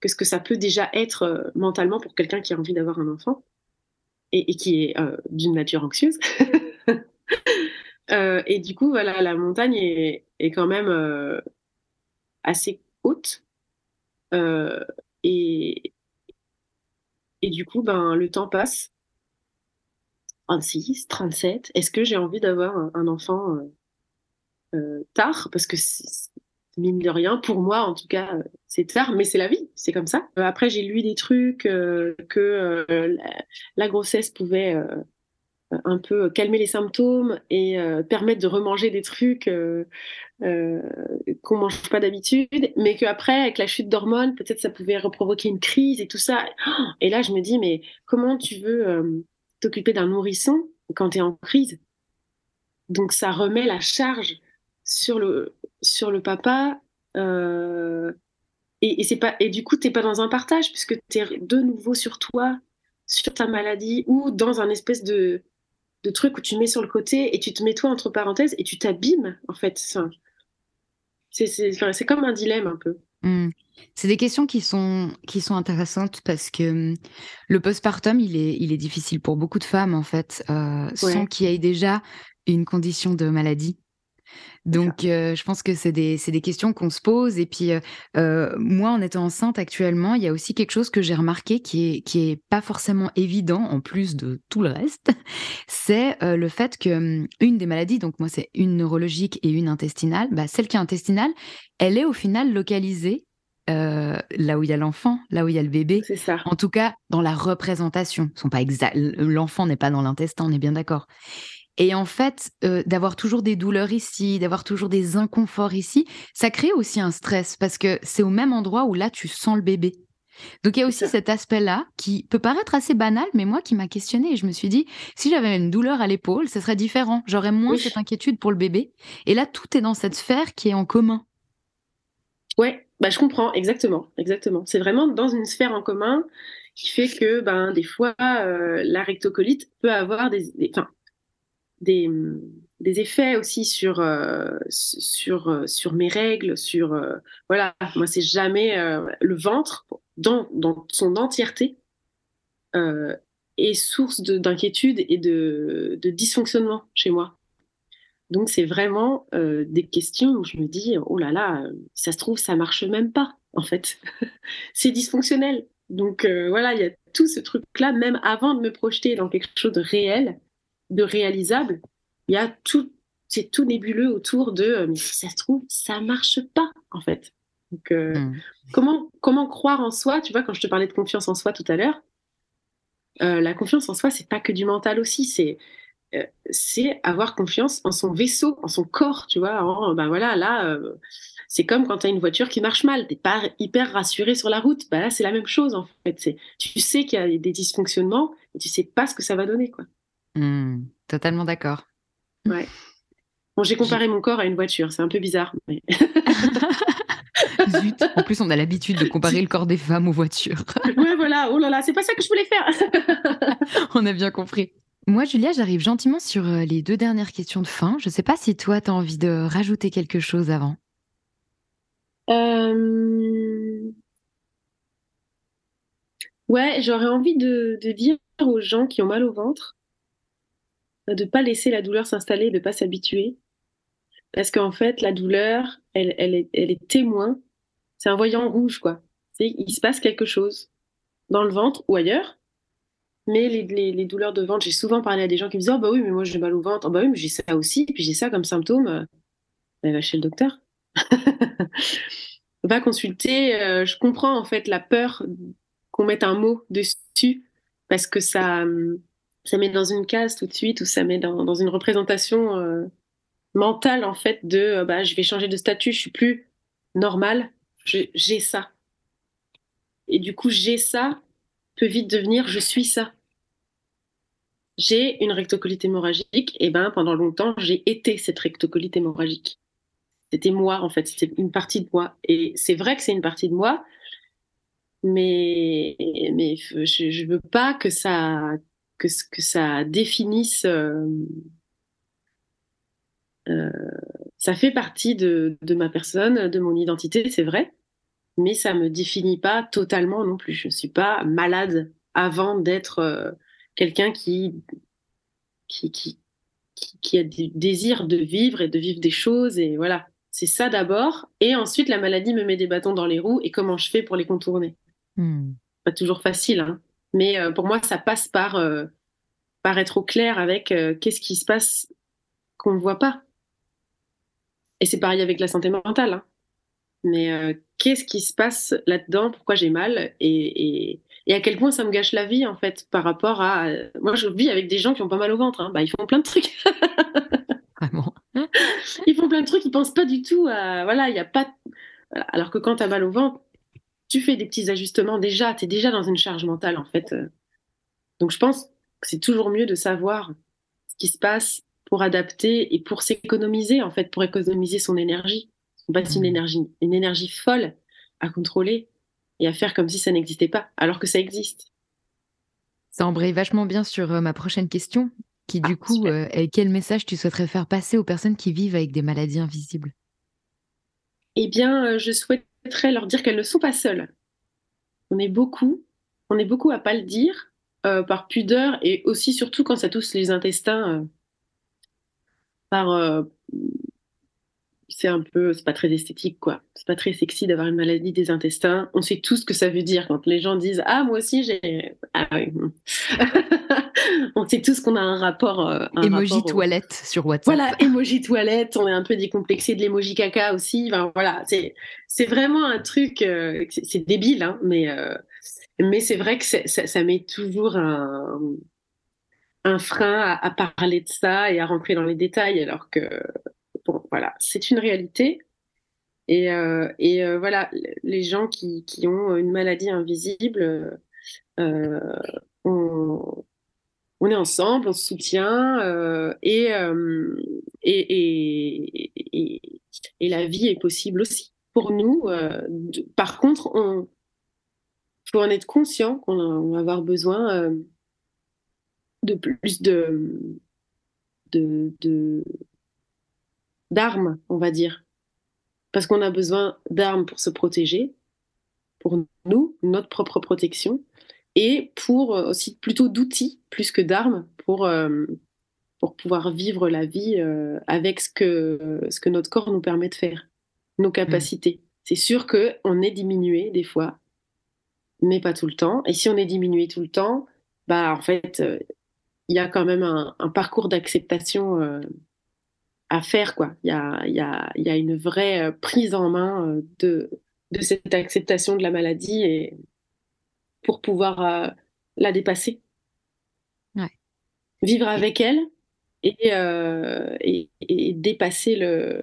que ce que ça peut déjà être euh, mentalement pour quelqu'un qui a envie d'avoir un enfant et, qui est euh, d'une nature anxieuse. Euh, et du coup, voilà, la montagne est, quand même assez haute. et, et du coup, ben, le temps passe. 36, 37. Est-ce que j'ai envie d'avoir un, enfant tard? Parce que mine de rien, pour moi en tout cas, c'est tard, mais c'est la vie, c'est comme ça. Euh, après, j'ai lu des trucs euh, que euh, la, grossesse pouvait un peu calmer les symptômes et permettre de remanger des trucs qu'on mange pas d'habitude, mais qu'après, avec la chute d'hormones, peut-être ça pouvait reprovoquer une crise et tout ça. Et là, je me dis, mais comment tu veux t'occuper d'un nourrisson quand tu es en crise? Donc ça remet la charge sur le, sur le papa. Euh, et, pas, et du coup, tu pas dans un partage, puisque tu es de nouveau sur toi, sur ta maladie, ou dans un espèce de, de truc où tu mets sur le côté et tu te mets toi entre parenthèses et tu t'abîmes, en fait. C'est comme un dilemme un peu. Mmh. C'est des questions qui sont, qui sont intéressantes parce que mmh, le postpartum, il est, il est difficile pour beaucoup de femmes, en fait, euh, sans qu'il y ait déjà une condition de maladie. Donc, euh, je pense que c'est des, des, questions qu'on se pose. Et puis, euh, euh, moi, en étant enceinte actuellement, il y a aussi quelque chose que j'ai remarqué qui est, qui est pas forcément évident, en plus de tout le reste. C'est le fait que hum, une des maladies, donc moi, c'est une neurologique et une intestinale, bah, celle qui est intestinale, elle est au final localisée là où il y a l'enfant, là où il y a le bébé. C'est ça. En tout cas, dans la représentation. L'enfant n'est pas dans l'intestin, on est bien d'accord. Et en fait, euh, d'avoir toujours des douleurs ici, d'avoir toujours des inconforts ici, ça crée aussi un stress parce que c'est au même endroit où là, tu sens le bébé. Donc il y a aussi cet aspect-là qui peut paraître assez banal, mais moi qui m'a questionné et je me suis dit, si j'avais une douleur à l'épaule, ce serait différent. J'aurais moins cette inquiétude pour le bébé. Et là, tout est dans cette sphère qui est en commun. Ouais, bah je comprends exactement, exactement. C'est vraiment dans une sphère en commun qui fait que ben des fois euh, la rectocolite peut avoir des, des, des effets aussi sur, euh, sur, euh, sur mes règles, sur... Euh, voilà, moi, c'est jamais le ventre, dans, dans son entièreté, est source d'inquiétude et de, de, dysfonctionnement chez moi. Donc, c'est vraiment des questions où je me dis, oh là là, ça se trouve, ça marche même pas, en fait. c'est dysfonctionnel. Donc, voilà, il y a tout ce truc-là, même avant de me projeter dans quelque chose de réel, de réalisable, il y a tout, c'est tout nébuleux autour de, euh, mais si ça se trouve, ça marche pas, en fait. Donc, hmm. comment, comment croire en soi? Tu vois, quand je te parlais de confiance en soi tout à l'heure, la confiance en soi, c'est pas que du mental aussi, c'est c'est avoir confiance en son vaisseau, en son corps, tu vois. ben voilà, là, c'est comme quand tu as une voiture qui marche mal, t'es pas hyper rassuré sur la route. Bah là, c'est la même chose en fait. Tu sais qu'il y a des dysfonctionnements, et tu sais pas ce que ça va donner, quoi. Mmh, totalement d'accord. Ouais. Bon, j'ai comparé mon corps à une voiture, c'est un peu bizarre. Mais... Zut. En plus, on a l'habitude de comparer le corps des femmes aux voitures. ouais, voilà. Oh là là, c'est pas ça que je voulais faire. on a bien compris. Moi, Julia, j'arrive gentiment sur euh, les deux dernières questions de fin. Je sais pas si toi, tu as envie de rajouter quelque chose avant. Euh, ouais, j'aurais envie de, dire aux gens qui ont mal au ventre de ne pas laisser la douleur s'installer, de ne pas s'habituer. Parce qu'en fait, la douleur, elle, est, témoin. C'est un voyant rouge, quoi. Il se passe quelque chose dans le ventre ou ailleurs. Mais les, douleurs de ventre, j'ai souvent parlé à des gens qui me disent Oh, bah oui, mais moi j'ai mal au ventre. Oh, bah oui, mais j'ai ça aussi. Puis j'ai ça comme symptôme. Ben, va chez le docteur. va consulter. Euh, je comprends en fait la peur qu'on mette un mot dessus parce que ça, ça met dans une case tout de suite ou ça met dans, une représentation euh, mentale en fait de euh, bah, je vais changer de statut, je suis plus normal, j'ai ça. Et du coup, j'ai ça peut vite devenir je suis ça. J'ai une rectocolite hémorragique, et ben pendant longtemps, j'ai été cette rectocolite hémorragique. C'était moi, en fait, c'était une partie de moi. Et c'est vrai que c'est une partie de moi, mais, mais je ne veux pas que ça, que, que ça définisse. Euh, euh, ça fait partie de, de, ma personne, de mon identité, c'est vrai, mais ça me définit pas totalement non plus. Je ne suis pas malade avant d'être euh, quelqu'un qui, qui, qui, qui, a du désir de vivre et de vivre des choses. Et voilà. C'est ça d'abord. Et ensuite, la maladie me met des bâtons dans les roues et comment je fais pour les contourner. Hmm. Pas toujours facile, hein. Mais euh, pour moi, ça passe par, euh, par être au clair avec euh, qu'est-ce qui se passe qu'on ne voit pas. Et c'est pareil avec la santé mentale. Hein. Mais qu'est-ce qui se passe là-dedans? Pourquoi j'ai mal? Et, et, à quel point ça me gâche la vie, en fait, par rapport à. Moi, je vis avec des gens qui ont pas mal au ventre. Hein. Bah, ils font plein de trucs. Vraiment? ils font plein de trucs, ils pensent pas du tout à. Voilà, il n'y a pas. Alors que quand tu as mal au ventre, tu fais des petits ajustements déjà, tu es déjà dans une charge mentale en fait. Donc je pense que c'est toujours mieux de savoir ce qui se passe pour adapter et pour s'économiser en fait, pour économiser son énergie. On passe une mmh. énergie, une énergie folle à contrôler et à faire comme si ça n'existait pas, alors que ça existe. Ça embraye vachement bien sur euh, ma prochaine question qui du ah, coup, euh, quel message tu souhaiterais faire passer aux personnes qui vivent avec des maladies invisibles? Eh bien, euh, je leur dire qu'elles ne sont pas seules. On est beaucoup, on est beaucoup à pas le dire euh, par pudeur et aussi surtout quand ça touche les intestins par c'est un peu, c'est pas très esthétique, quoi. C'est pas très sexy d'avoir une maladie des intestins. On sait tous ce que ça veut dire quand les gens disent Ah, moi aussi j'ai. Ah oui. on sait tous qu'on a un rapport. Euh, emoji toilette sur WhatsApp. Voilà, emoji toilette. On est un peu décomplexé de l'emoji caca aussi. Enfin, voilà, c'est, vraiment un truc. Euh, c'est débile, hein, mais, euh, mais c'est vrai que ça, ça, met toujours un, un frein à, à, parler de ça et à rentrer dans les détails, alors que c'est une réalité. Et, euh, euh, voilà, les gens qui, ont une maladie invisible, euh, on, est ensemble, on se soutient et, et, la vie est possible aussi. Pour nous, par contre, on faut en être conscient qu'on va avoir besoin de plus de, d'armes, on va dire. Parce qu'on a besoin d'armes pour se protéger, pour nous, notre propre protection, et pour euh, aussi plutôt d'outils plus que d'armes pour, euh, pour pouvoir vivre la vie euh, avec ce que, ce que notre corps nous permet de faire, nos capacités. C'est sûr qu'on est diminué des fois, mais pas tout le temps. Et si on est diminué tout le temps, bah en fait, il y a quand même un, un parcours d'acceptation à faire. Quoi. Il, y a, y a, y a une vraie euh, prise en main euh, de, de cette acceptation de la maladie et pour pouvoir euh, la dépasser. Vivre avec elle et, euh, et, dépasser le,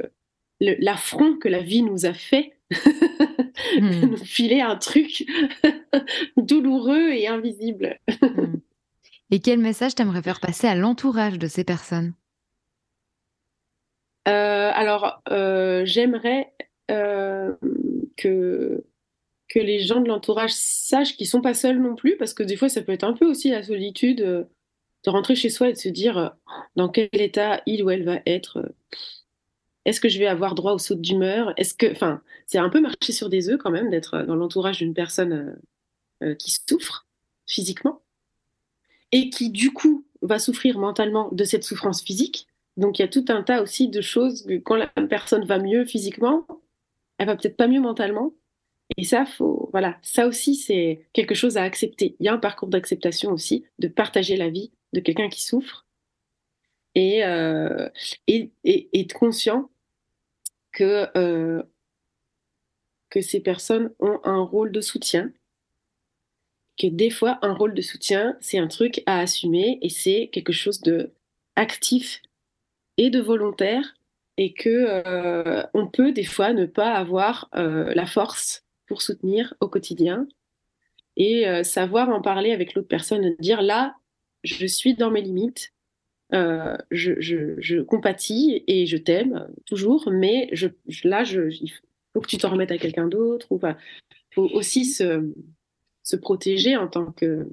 l'affront que la vie nous a fait, hmm. nous filer un truc douloureux et invisible. Hmm. Et quel message t'aimerais faire passer à l'entourage de ces personnes? Alors, j'aimerais que que les gens de l'entourage sachent qu'ils sont pas seuls non plus, parce que des fois, ça peut être un peu aussi la solitude euh, de rentrer chez soi et de se dire euh, dans quel état il ou elle va être. Euh, est-ce que je vais avoir droit au saut d'humeur? Est-ce que, enfin, c'est un peu marcher sur des œufs quand même d'être dans l'entourage d'une personne qui souffre physiquement et qui du coup va souffrir mentalement de cette souffrance physique. Donc il y a tout un tas aussi de choses que quand la personne va mieux physiquement, elle va peut-être pas mieux mentalement. Et ça, faut, voilà, ça aussi, c'est quelque chose à accepter. Il y a un parcours d'acceptation aussi, de partager la vie de quelqu'un qui souffre et, euh, et, être conscient que, euh, que ces personnes ont un rôle de soutien, que des fois, un rôle de soutien, c'est un truc à assumer et c'est quelque chose de actif et de volontaire et que euh, on peut des fois ne pas avoir la force pour soutenir au quotidien et euh, savoir en parler avec l'autre personne, dire là, je suis dans mes limites, euh, je, je, compatis et je t'aime toujours, mais je, là, je, il faut que tu t'en remettes à quelqu'un d'autre. Il faut aussi se, se, protéger en tant que,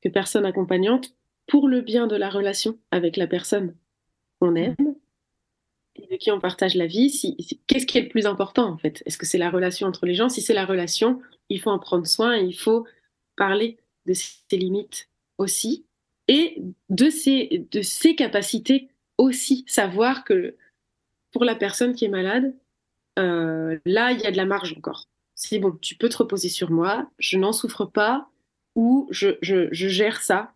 que personne accompagnante pour le bien de la relation avec la personne qu'on aime de qui on partage la vie, si, qu'est-ce qui est le plus important en fait? Est-ce que c'est la relation entre les gens? Si c'est la relation, il faut en prendre soin, il faut parler de ses limites aussi et de ses, de ses capacités aussi. Savoir que pour la personne qui est malade, euh, là, il y a de la marge encore. C'est bon, tu peux te reposer sur moi, je n'en souffre pas, ou je, je, je gère ça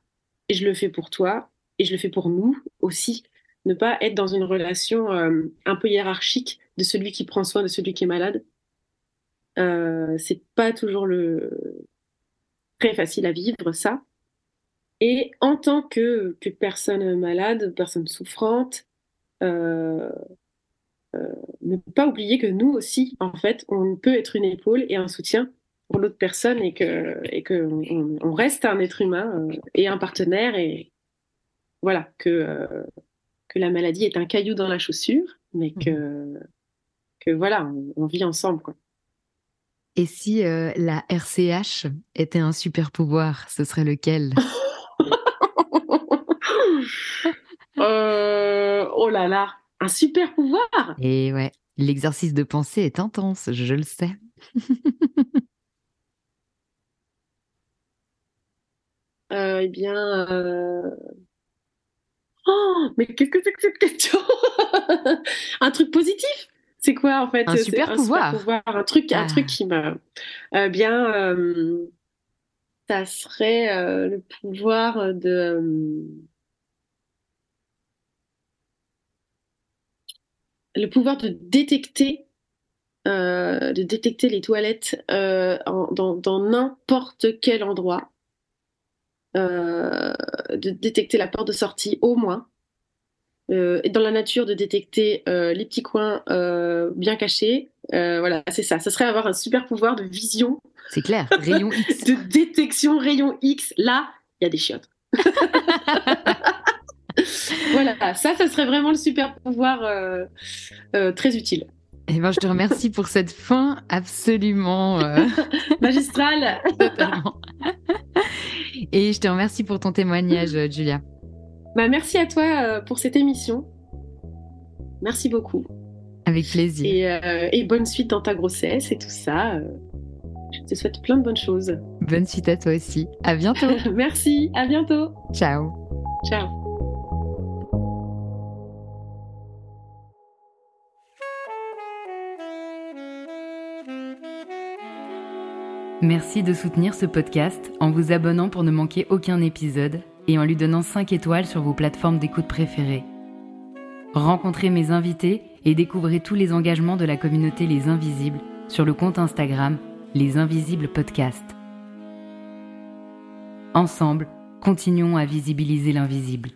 et je le fais pour toi et je le fais pour nous aussi ne pas être dans une relation euh, un peu hiérarchique de celui qui prend soin de celui qui est malade. Euh, c'est pas toujours très facile à vivre ça. Et en tant que, personne malade, personne souffrante, euh, ne pas oublier que nous aussi, en fait, on peut être une épaule et un soutien pour l'autre personne et que, et reste un être humain et un partenaire et voilà que que la maladie est un caillou dans la chaussure, mais que, mhm. que voilà, on, vit ensemble. Quoi. Et si euh, la RCH était un super pouvoir, ce serait lequel? Euh, Oh là là, un super pouvoir Et ouais, l'exercice de pensée est intense, je le sais. Euh, eh bien, Oh, mais qu'est-ce que c'est que cette question Un truc positif? C'est quoi en fait? Un super pouvoir. Un truc, un truc ah. qui me. Euh, bien, euh, ça serait euh, le pouvoir de. le pouvoir de détecter, de détecter les toilettes dans n'importe quel endroit euh, de détecter la porte de sortie au moins. Euh, et dans la nature, de détecter euh, les petits coins bien cachés. voilà, c'est ça. Ce serait avoir un super pouvoir de vision. C'est clair, rayon X. de détection rayon X. Là, il y a des chiottes. voilà, ça, ça serait vraiment le super pouvoir très utile. Et eh ben, je te remercie pour cette fin absolument magistrale. Totalement. Et je te remercie pour ton témoignage, euh, Julia. Bah, merci à toi euh, pour cette émission. Merci beaucoup. Avec plaisir. Et, euh, bonne suite dans ta grossesse et tout ça. Je te souhaite plein de bonnes choses. Bonne suite à toi aussi. À bientôt. merci. À bientôt. Ciao. Ciao. Merci de soutenir ce podcast en vous abonnant pour ne manquer aucun épisode et en lui donnant 5 étoiles sur vos plateformes d'écoute préférées. Rencontrez mes invités et découvrez tous les engagements de la communauté Les Invisibles sur le compte Instagram Les Invisibles Podcasts. Ensemble, continuons à visibiliser l'invisible.